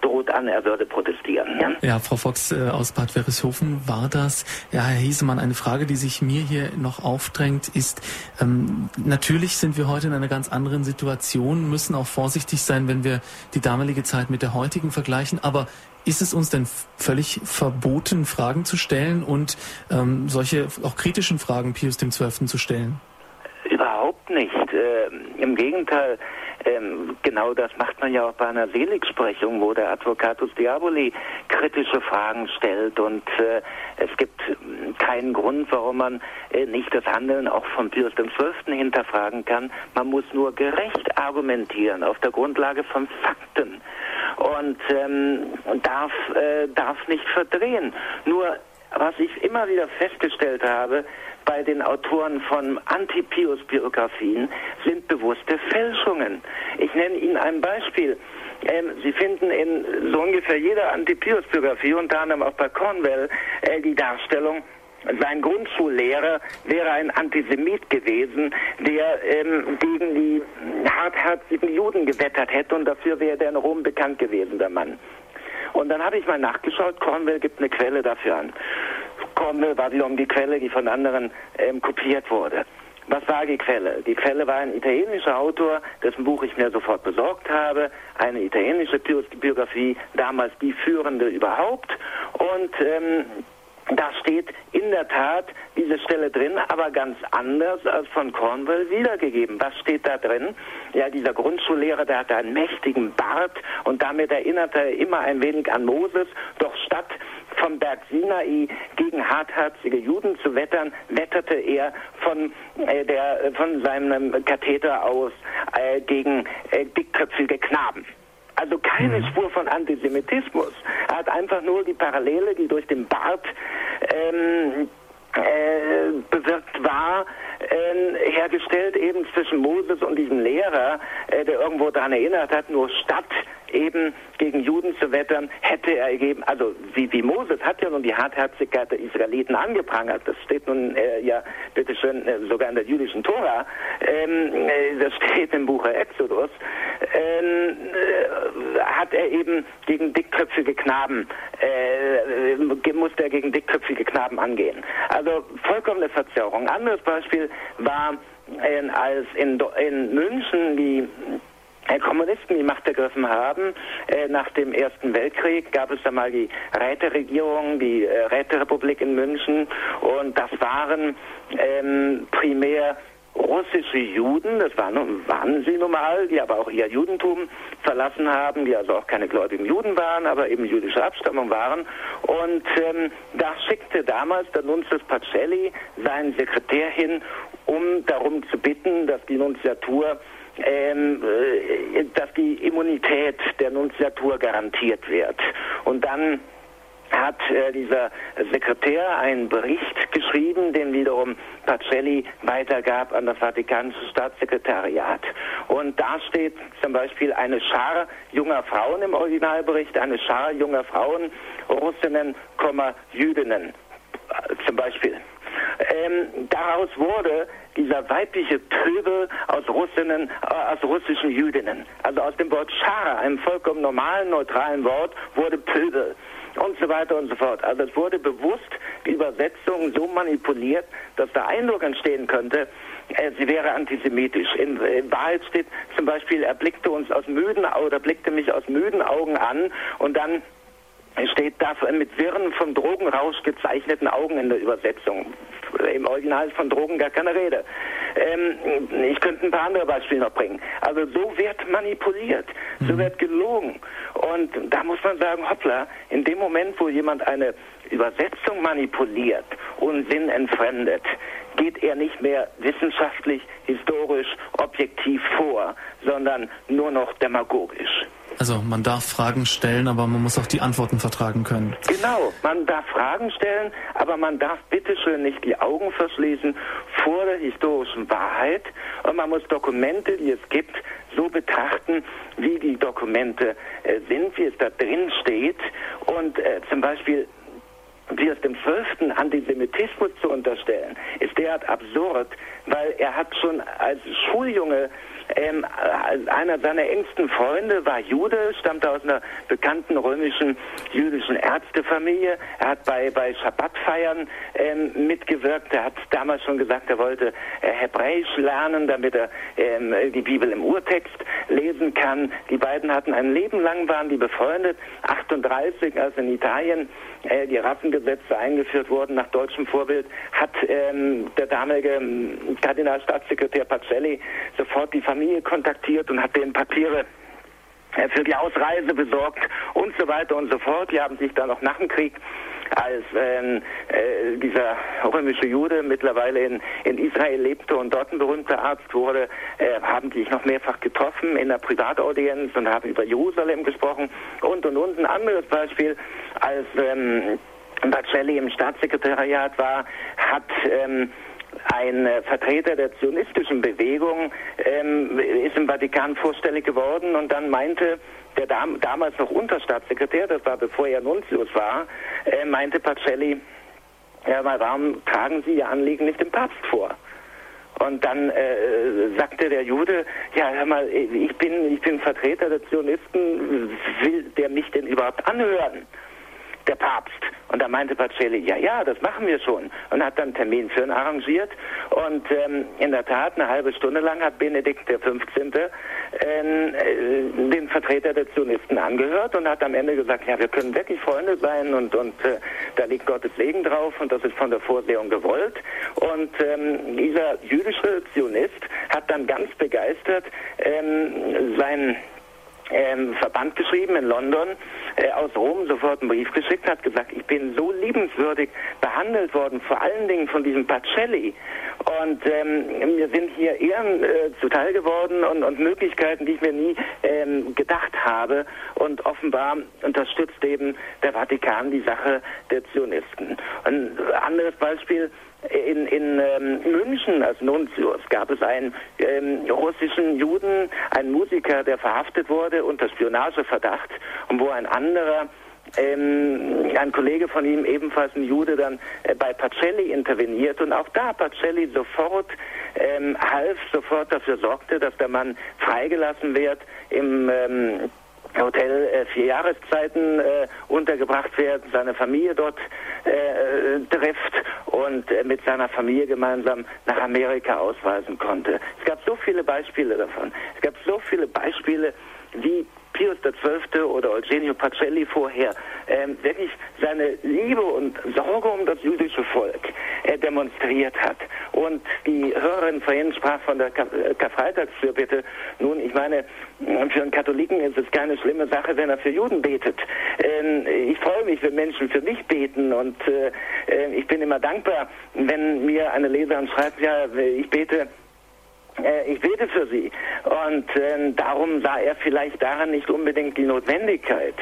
droht an, er würde protestieren. Ja, Frau Fox äh, aus Bad Wörishofen war das. Ja, Herr Hiesemann, eine Frage, die sich mir hier noch aufdrängt, ist, ähm, natürlich sind wir heute in einer ganz anderen Situation, müssen auch vor vorsichtig sein, wenn wir die damalige Zeit mit der heutigen vergleichen. Aber ist es uns denn völlig verboten, Fragen zu stellen und ähm, solche auch kritischen Fragen Pius XII. zu stellen? Überhaupt nicht. Äh, Im Gegenteil, ähm, genau das macht man ja auch bei einer Seligsprechung, wo der Advocatus Diaboli kritische Fragen stellt und äh, es gibt keinen Grund, warum man äh, nicht das Handeln auch von Pius XII. hinterfragen kann. Man muss nur gerecht argumentieren auf der Grundlage von Fakten und ähm, darf, äh, darf nicht verdrehen. Nur was ich immer wieder festgestellt habe, bei den Autoren von Anti-Pius-Biografien sind bewusste Fälschungen. Ich nenne Ihnen ein Beispiel. Ähm, Sie finden in so ungefähr jeder Anti-Pius-Biografie, unter anderem auch bei Cornwell, äh, die Darstellung, sein Grundschullehrer wäre ein Antisemit gewesen, der ähm, gegen die hartherzigen Juden gewettert hätte und dafür wäre der in Rom bekannt gewesen, der Mann. Und dann habe ich mal nachgeschaut, Cornwell gibt eine Quelle dafür an. Cornwell war wiederum die Quelle, die von anderen ähm, kopiert wurde. was war die Quelle? Die Quelle war ein italienischer Autor, dessen Buch ich mir sofort besorgt habe, eine italienische Biografie, damals die führende überhaupt. Und ähm, da steht in der Tat diese Stelle drin, aber ganz anders als von Cornwall wiedergegeben. Was steht da drin? Ja, dieser Grundschullehrer, der hatte einen mächtigen Bart und damit erinnerte er immer ein wenig an Moses. Doch statt vom Berg Sinai gegen hartherzige Juden zu wettern, wetterte er von, äh, der, von seinem Katheter aus äh, gegen äh, dickköpfige Knaben. Also keine mhm. Spur von Antisemitismus. Er hat einfach nur die Parallele, die durch den Bart ähm, äh, bewirkt war, äh, hergestellt eben zwischen Moses und diesem Lehrer, äh, der irgendwo daran erinnert hat, nur statt eben gegen Juden zu wettern, hätte er gegeben, also wie, wie Moses hat ja nun die Hartherzigkeit der Israeliten angeprangert, das steht nun äh, ja bitteschön äh, sogar in der jüdischen Tora, ähm, äh, das steht im Buche Exodus, ähm, äh, hat er eben gegen dickköpfige Knaben, äh, musste er gegen dickköpfige Knaben angehen. Also vollkommene Verzerrung. Anderes Beispiel war, äh, als in, in München die Kommunisten die Macht ergriffen haben. Äh, nach dem Ersten Weltkrieg gab es da mal die Räteregierung, die äh, Räterepublik in München und das waren ähm, primär russische Juden, das waren, waren sie nun mal, die aber auch ihr Judentum verlassen haben, die also auch keine gläubigen Juden waren, aber eben jüdische Abstammung waren. Und ähm, da schickte damals der Nunzius Pacelli seinen Sekretär hin, um darum zu bitten, dass die Nunziatur ähm, äh, dass die Immunität der Nunziatur garantiert wird. Und dann hat äh, dieser Sekretär einen Bericht geschrieben, den wiederum Pacelli weitergab an das Vatikanische Staatssekretariat. Und da steht zum Beispiel eine Schar junger Frauen im Originalbericht, eine Schar junger Frauen, Russinnen, Jüdinnen äh, zum Beispiel. Ähm, daraus wurde dieser weibliche Pöbel aus Russinnen, äh, aus russischen Jüdinnen. Also aus dem Wort Schara, einem vollkommen normalen, neutralen Wort, wurde Pöbel und so weiter und so fort. Also es wurde bewusst die Übersetzung so manipuliert, dass der Eindruck entstehen könnte, äh, sie wäre antisemitisch. In, in, Wahrheit steht zum Beispiel, er blickte uns aus müden oder blickte mich aus müden Augen an und dann steht da mit wirren vom Drogenrausch gezeichneten Augen in der Übersetzung. Im Original ist von Drogen gar keine Rede. Ähm, ich könnte ein paar andere Beispiele noch bringen. Also so wird manipuliert, so mhm. wird gelogen. Und da muss man sagen, hoppla, in dem Moment, wo jemand eine Übersetzung manipuliert und Sinn entfremdet, geht er nicht mehr wissenschaftlich, historisch, objektiv vor, sondern nur noch demagogisch. Also man darf Fragen stellen, aber man muss auch die Antworten vertragen können. Genau, man darf Fragen stellen, aber man darf bitteschön nicht die Augen verschließen vor der historischen Wahrheit und man muss Dokumente, die es gibt, so betrachten, wie die Dokumente äh, sind, wie es da drin steht und äh, zum Beispiel wie es dem Zwölften Antisemitismus zu unterstellen, ist derart absurd, weil er hat schon als Schuljunge ähm, einer seiner engsten Freunde war Jude, stammte aus einer bekannten römischen jüdischen Ärztefamilie. Er hat bei, bei Schabbatfeiern ähm, mitgewirkt. Er hat damals schon gesagt, er wollte äh, Hebräisch lernen, damit er ähm, die Bibel im Urtext lesen kann. Die beiden hatten ein Leben lang, waren die befreundet. 38, als in Italien äh, die Rassengesetze eingeführt wurden nach deutschem Vorbild, hat ähm, der damalige ähm, Kardinalstaatssekretär Pacelli sofort die Familie kontaktiert und hat denen Papiere äh, für die Ausreise besorgt und so weiter und so fort. Die haben sich dann noch nach dem Krieg als ähm, äh, dieser römische Jude mittlerweile in, in Israel lebte und dort ein berühmter Arzt wurde, äh, haben die sich noch mehrfach getroffen in der Privataudienz und haben über Jerusalem gesprochen und und und. Ein anderes Beispiel, als ähm, Bacelli im Staatssekretariat war, hat ähm, ein Vertreter der zionistischen Bewegung ähm, ist im Vatikan vorstellig geworden und dann meinte der dam damals noch Unterstaatssekretär, das war bevor er Nuntius war, äh, meinte Pacelli, ja, warum tragen Sie Ihr Anliegen nicht dem Papst vor? Und dann äh, sagte der Jude, ja, hör mal, ich bin, ich bin Vertreter der Zionisten, will der mich denn überhaupt anhören? Der Papst. Und da meinte Pacelli, ja, ja, das machen wir schon. Und hat dann einen Termin für ihn arrangiert. Und ähm, in der Tat, eine halbe Stunde lang hat Benedikt XV. Ähm, äh, den Vertreter der Zionisten angehört und hat am Ende gesagt, ja, wir können wirklich Freunde sein und, und äh, da liegt Gottes Segen drauf und das ist von der Vorsehung gewollt. Und ähm, dieser jüdische Zionist hat dann ganz begeistert ähm, sein ähm, Verband geschrieben in London, äh, aus Rom sofort einen Brief geschickt, hat gesagt, ich bin so liebenswürdig behandelt worden, vor allen Dingen von diesem Pacelli. Und ähm, mir sind hier Ehren äh, zuteil geworden und, und, Möglichkeiten, die ich mir nie ähm, gedacht habe. Und offenbar unterstützt eben der Vatikan die Sache der Zionisten. Ein anderes Beispiel, in, in ähm, München als Nuntius gab es einen ähm, russischen Juden, einen Musiker, der verhaftet wurde unter Spionageverdacht und wo ein anderer ähm, ein Kollege von ihm, ebenfalls ein Jude, dann äh, bei Pacelli interveniert und auch da Pacelli sofort ähm, half, sofort dafür sorgte, dass der Mann freigelassen wird im ähm, Hotel äh, vier Jahreszeiten äh, untergebracht werden, seine Familie dort äh, trifft und äh, mit seiner Familie gemeinsam nach Amerika ausweisen konnte. Es gab so viele Beispiele davon. Es gab so viele Beispiele, wie Pius XII. oder Eugenio Pacelli vorher ähm, wirklich seine Liebe und Sorge um das jüdische Volk äh, demonstriert hat. Und die Hörerin vorhin sprach von der äh, Karfreitagsfürbitte. Nun, ich meine, für einen Katholiken ist es keine schlimme Sache, wenn er für Juden betet. Ähm, ich freue mich, wenn Menschen für mich beten und äh, äh ich bin immer dankbar, wenn mir eine Leserin schreibt, ja, ich bete äh, ich bete für sie. Und äh, darum sah er vielleicht daran nicht unbedingt die Notwendigkeit.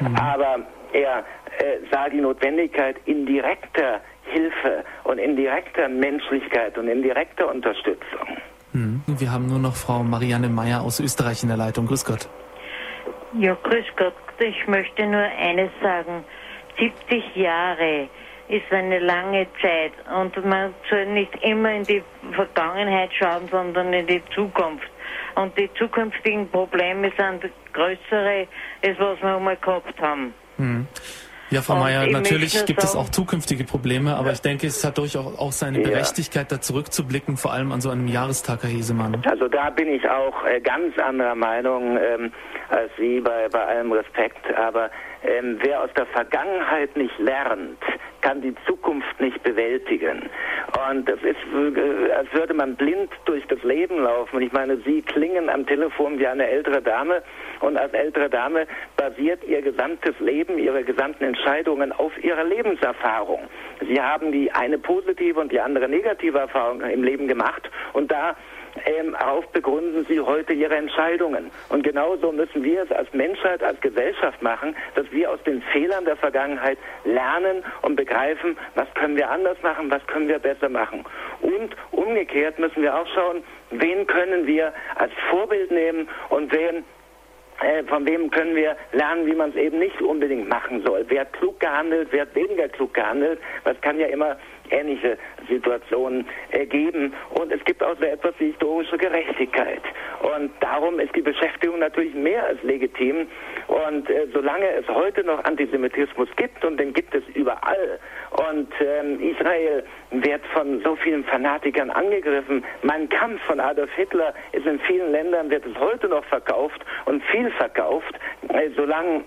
Mhm. Aber er äh, sah die Notwendigkeit in direkter Hilfe und in direkter Menschlichkeit und in direkter Unterstützung. Mhm. Wir haben nur noch Frau Marianne Meyer aus Österreich in der Leitung. Grüß Gott. Ja, grüß Gott. Ich möchte nur eines sagen. 70 Jahre ist eine lange Zeit und man soll nicht immer in die Vergangenheit schauen, sondern in die Zukunft. Und die zukünftigen Probleme sind größere, als was wir einmal gehabt haben. Mhm. Ja, Frau Mayer, natürlich gibt es auch zukünftige Probleme, aber ich denke, es hat durchaus auch seine Berechtigkeit, da zurückzublicken, vor allem an so einem Jahrestag, Herr Hesemann. Also da bin ich auch äh, ganz anderer Meinung ähm, als Sie, bei, bei allem Respekt. Aber ähm, wer aus der Vergangenheit nicht lernt, kann die Zukunft nicht bewältigen. Und es ist, äh, als würde man blind durch das Leben laufen. Und ich meine, Sie klingen am Telefon wie eine ältere Dame. Und als ältere Dame basiert Ihr gesamtes Leben, Ihre gesamten Entscheidungen auf Ihrer Lebenserfahrung. Sie haben die eine positive und die andere negative Erfahrung im Leben gemacht. Und da ähm, darauf begründen sie heute ihre Entscheidungen. Und genauso müssen wir es als Menschheit, als Gesellschaft machen, dass wir aus den Fehlern der Vergangenheit lernen und begreifen, was können wir anders machen, was können wir besser machen. Und umgekehrt müssen wir auch schauen, wen können wir als Vorbild nehmen und wen äh, von wem können wir lernen, wie man es eben nicht unbedingt machen soll. Wer hat klug gehandelt, wer hat weniger klug gehandelt. Das kann ja immer ähnliche Situationen ergeben. Und es gibt auch so etwas wie historische Gerechtigkeit. Und darum ist die Beschäftigung natürlich mehr als legitim. Und äh, solange es heute noch Antisemitismus gibt, und den gibt es überall, und ähm, Israel wird von so vielen Fanatikern angegriffen, mein Kampf von Adolf Hitler ist in vielen Ländern, wird es heute noch verkauft und viel verkauft, äh, solange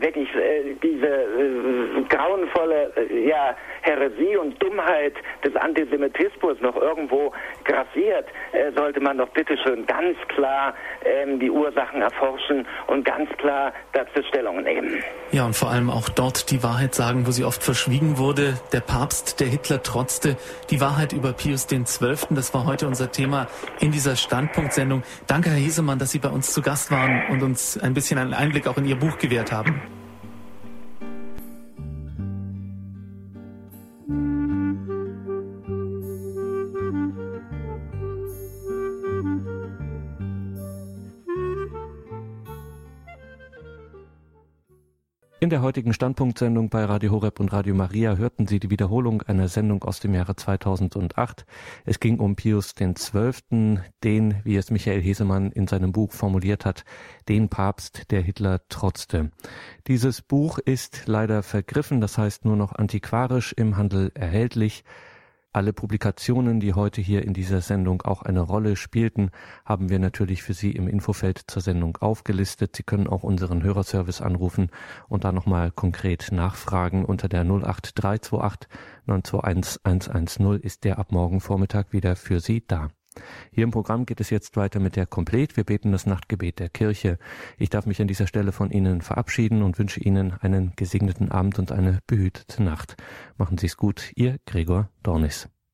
wirklich äh, diese äh, grauenvolle äh, ja, Häresie und Dummheit des Antisemitismus noch irgendwo grassiert, äh, sollte man doch bitteschön ganz klar ähm, die Ursachen erforschen und ganz klar dazu Stellung nehmen. Ja, und vor allem auch dort die Wahrheit sagen, wo sie oft verschwiegen wurde. Der Papst, der Hitler trotzte, die Wahrheit über Pius XII., das war heute unser Thema in dieser Standpunktsendung. Danke, Herr Hesemann, dass Sie bei uns zu Gast waren und uns ein bisschen einen Einblick auch in Ihr Buch gewährt haben. Thank you. In der heutigen Standpunktsendung bei Radio Horeb und Radio Maria hörten Sie die Wiederholung einer Sendung aus dem Jahre 2008. Es ging um Pius XII., den, wie es Michael Hesemann in seinem Buch formuliert hat, den Papst, der Hitler trotzte. Dieses Buch ist leider vergriffen, das heißt nur noch antiquarisch im Handel erhältlich. Alle Publikationen, die heute hier in dieser Sendung auch eine Rolle spielten, haben wir natürlich für Sie im Infofeld zur Sendung aufgelistet. Sie können auch unseren Hörerservice anrufen und da nochmal konkret nachfragen. Unter der 08328 921 110 ist der ab morgen Vormittag wieder für Sie da. Hier im Programm geht es jetzt weiter mit der Komplet. Wir beten das Nachtgebet der Kirche. Ich darf mich an dieser Stelle von Ihnen verabschieden und wünsche Ihnen einen gesegneten Abend und eine behütete Nacht. Machen Sie es gut, Ihr Gregor Dornis.